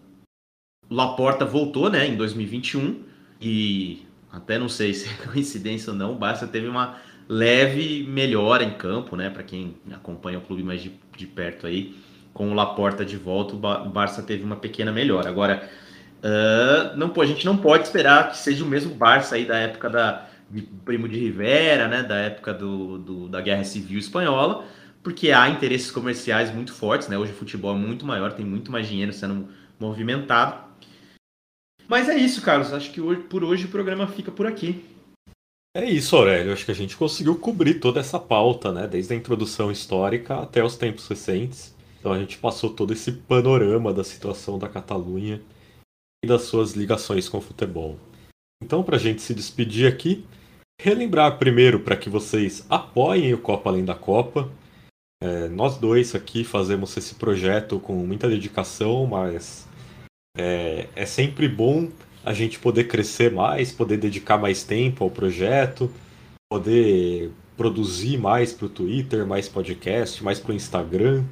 Laporta voltou né, em 2021 e até não sei se é coincidência ou não, o Barça teve uma leve melhora em campo, né? Para quem acompanha o clube mais de, de perto aí, com o Laporta de volta, o Barça teve uma pequena melhora. Agora, uh, não, a gente não pode esperar que seja o mesmo Barça aí da época da Primo de Rivera, né? Da época do, do, da Guerra Civil Espanhola, porque há interesses comerciais muito fortes, né? Hoje o futebol é muito maior, tem muito mais dinheiro sendo movimentado. Mas é isso, Carlos. Acho que hoje, por hoje o programa fica por aqui. É isso, Aurélio. Acho que a gente conseguiu cobrir toda essa pauta, né? Desde a introdução histórica até os tempos recentes. Então a gente passou todo esse panorama da situação da Catalunha e das suas ligações com o futebol. Então, para a gente se despedir aqui, relembrar primeiro para que vocês apoiem o Copa Além da Copa. É, nós dois aqui fazemos esse projeto com muita dedicação, mas é, é sempre bom a gente poder crescer mais, poder dedicar mais tempo ao projeto, poder produzir mais para o Twitter, mais podcast, mais para o Instagram.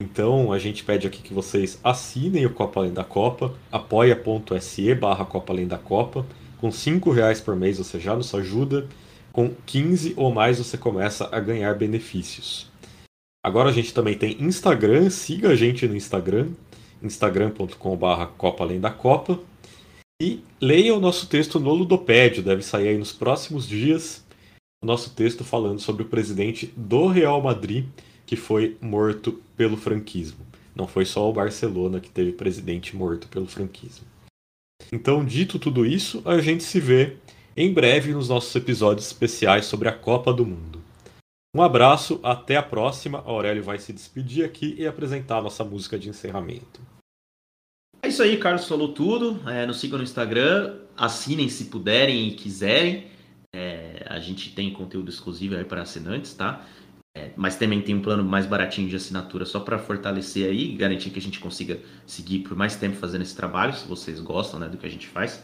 Então a gente pede aqui que vocês assinem o Copa Além da Copa, apoia.se barra Copa Além da Copa. Com 5 reais por mês você já nos ajuda, com 15 ou mais você começa a ganhar benefícios. Agora a gente também tem Instagram, siga a gente no Instagram, instagram.com.br Copa Além da Copa. E leia o nosso texto no Ludopédio, deve sair aí nos próximos dias. O nosso texto falando sobre o presidente do Real Madrid que foi morto pelo franquismo. Não foi só o Barcelona que teve presidente morto pelo franquismo. Então, dito tudo isso, a gente se vê em breve nos nossos episódios especiais sobre a Copa do Mundo. Um abraço, até a próxima. A Aurélio vai se despedir aqui e apresentar a nossa música de encerramento. É isso aí, Carlos falou tudo. É, nos sigam no Instagram, assinem se puderem e quiserem. É, a gente tem conteúdo exclusivo aí para assinantes, tá? É, mas também tem um plano mais baratinho de assinatura só para fortalecer aí garantir que a gente consiga seguir por mais tempo fazendo esse trabalho, se vocês gostam né, do que a gente faz.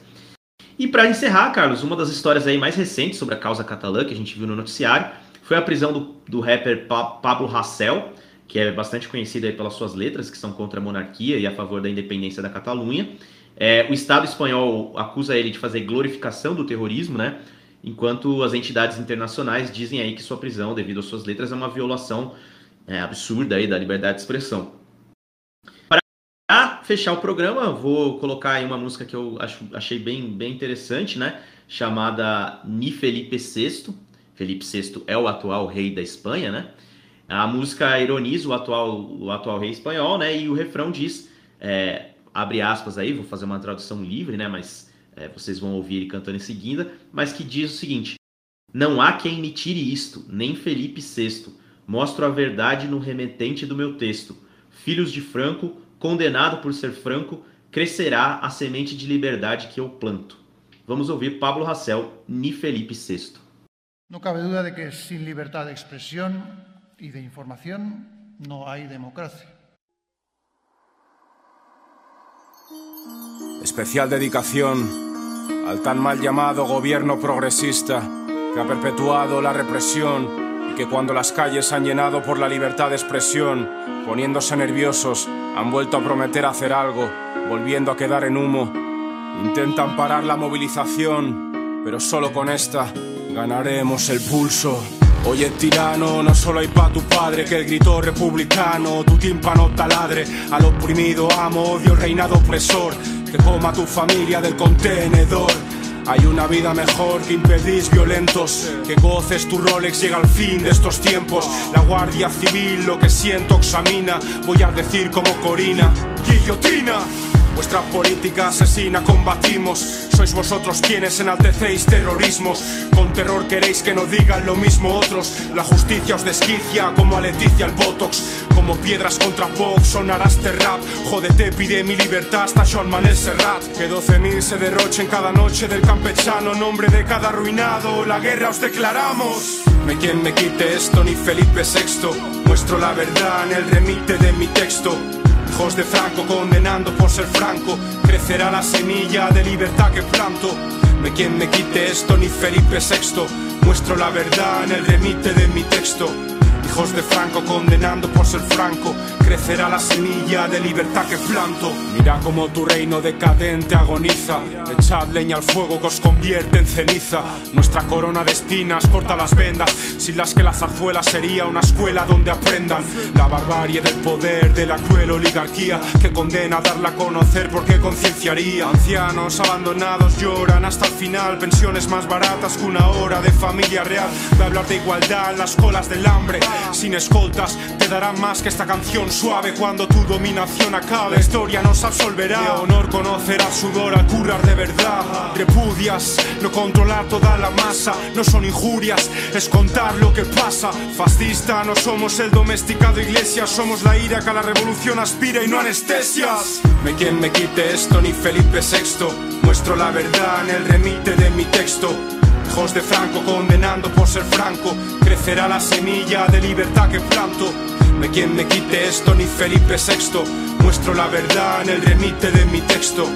E para encerrar, Carlos, uma das histórias aí mais recentes sobre a causa catalã que a gente viu no noticiário foi a prisão do, do rapper pa Pablo Hassel, que é bastante conhecido aí pelas suas letras, que são contra a monarquia e a favor da independência da Catalunha. É, o Estado espanhol acusa ele de fazer glorificação do terrorismo, né? Enquanto as entidades internacionais dizem aí que sua prisão, devido às suas letras, é uma violação é, absurda aí da liberdade de expressão. Para fechar o programa, vou colocar aí uma música que eu acho, achei bem, bem interessante, né? Chamada Ni Felipe VI. Felipe VI é o atual rei da Espanha, né? A música ironiza o atual, o atual rei espanhol, né? E o refrão diz, é, abre aspas aí, vou fazer uma tradução livre, né? Mas é, vocês vão ouvir ele cantando em seguida, mas que diz o seguinte: Não há quem me tire isto, nem Felipe VI. Mostro a verdade no remetente do meu texto. Filhos de Franco, condenado por ser franco, crescerá a semente de liberdade que eu planto. Vamos ouvir Pablo Hassel, ni Felipe VI. Não cabe dúvida de que sem liberdade de expressão y de información no hay democracia. Especial dedicación al tan mal llamado gobierno progresista que ha perpetuado la represión y que cuando las calles han llenado por la libertad de expresión, poniéndose nerviosos, han vuelto a prometer hacer algo, volviendo a quedar en humo. Intentan parar la movilización, pero solo con esta ganaremos el pulso. Oye tirano, no solo hay pa' tu padre que el grito republicano, tu tímpano taladre, al oprimido amo, odio el reinado opresor, que coma tu familia del contenedor. Hay una vida mejor que impedís violentos, que goces tu Rolex, llega al fin de estos tiempos. La Guardia Civil lo que siento examina, voy a decir como Corina, guillotina. Vuestra política asesina combatimos sois vosotros quienes enaltecéis terrorismos. Con terror queréis que no digan lo mismo otros. La justicia os desquicia como a Leticia el Botox. Como piedras contra Vox sonará este rap. Jódete, pide mi libertad hasta Sean Manel Serrat. Que 12.000 se derrochen cada noche del campechano. Nombre de cada arruinado, la guerra os declaramos. Me quien me quite esto, ni Felipe VI. Muestro la verdad en el remite de mi texto. Hijos de Franco condenando por ser franco. Crecerá la semilla de libertad que planto. Me quien me quite esto, ni Felipe VI. Muestro la verdad en el remite de mi texto. Hijos de Franco condenando por ser franco. Crecerá la semilla de libertad que planto. Mira como tu reino decadente agoniza. Echad leña al fuego que os convierte en ceniza. Nuestra corona de espinas corta las vendas. Sin las que la zarzuela sería una escuela donde aprendan la barbarie del poder de la cruel oligarquía que condena a darla a conocer porque concienciaría. Ancianos abandonados lloran hasta el final. Pensiones más baratas que una hora de familia real. De hablar de igualdad en las colas del hambre. Sin escoltas te darán más que esta canción suave cuando tu dominación acabe. La historia nos absolverá. De honor conocerá sudor al curar de verdad. Repudias no controlar toda la masa. No son injurias, es contar lo que pasa. Fascista, no somos el domesticado iglesia. Somos la ira que a la revolución aspira y no anestesias. Me quien me quite esto, ni Felipe VI. Muestro la verdad en el remite de mi texto. Hijos de Franco condenando por ser franco, crecerá la semilla de libertad que planto. Me quien me quite esto, ni Felipe VI. Muestro la verdad en el remite de mi texto.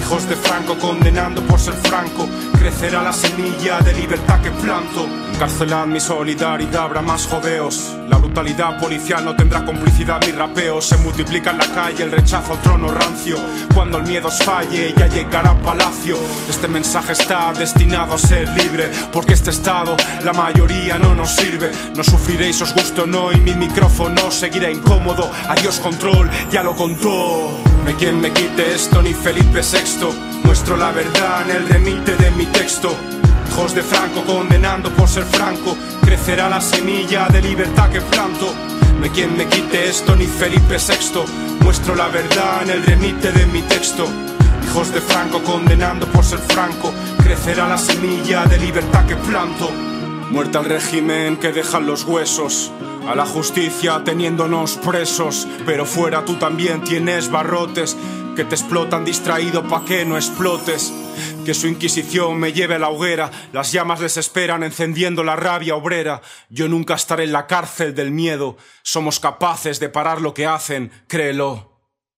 Hijos de Franco condenando por ser franco, crecerá la semilla de libertad que planto. Encarcelad mi solidaridad, habrá más jodeos. La brutalidad policial no tendrá complicidad ni rapeo. Se multiplica en la calle el rechazo al trono rancio. Cuando el miedo os falle, ya llegará a palacio. Este mensaje está destinado a ser libre, porque este estado, la mayoría no nos sirve. No sufriréis, os gusto o no, y mi micrófono seguirá incómodo. Adiós control, ya lo contó. Me quien me quite esto, ni Felipe VI. Muestro la verdad en el remite de mi texto. Hijos de Franco condenando por ser franco, crecerá la semilla de libertad que planto. Me quien me quite esto, ni Felipe VI. Muestro la verdad en el remite de mi texto. Hijos de Franco condenando por ser franco, crecerá la semilla de libertad que planto. Muerta al régimen que dejan los huesos. A la justicia teniéndonos presos, pero fuera tú también tienes barrotes que te explotan distraído pa' que no explotes. Que su inquisición me lleve a la hoguera, las llamas les esperan encendiendo la rabia obrera. Yo nunca estaré en la cárcel del miedo, somos capaces de parar lo que hacen, créelo.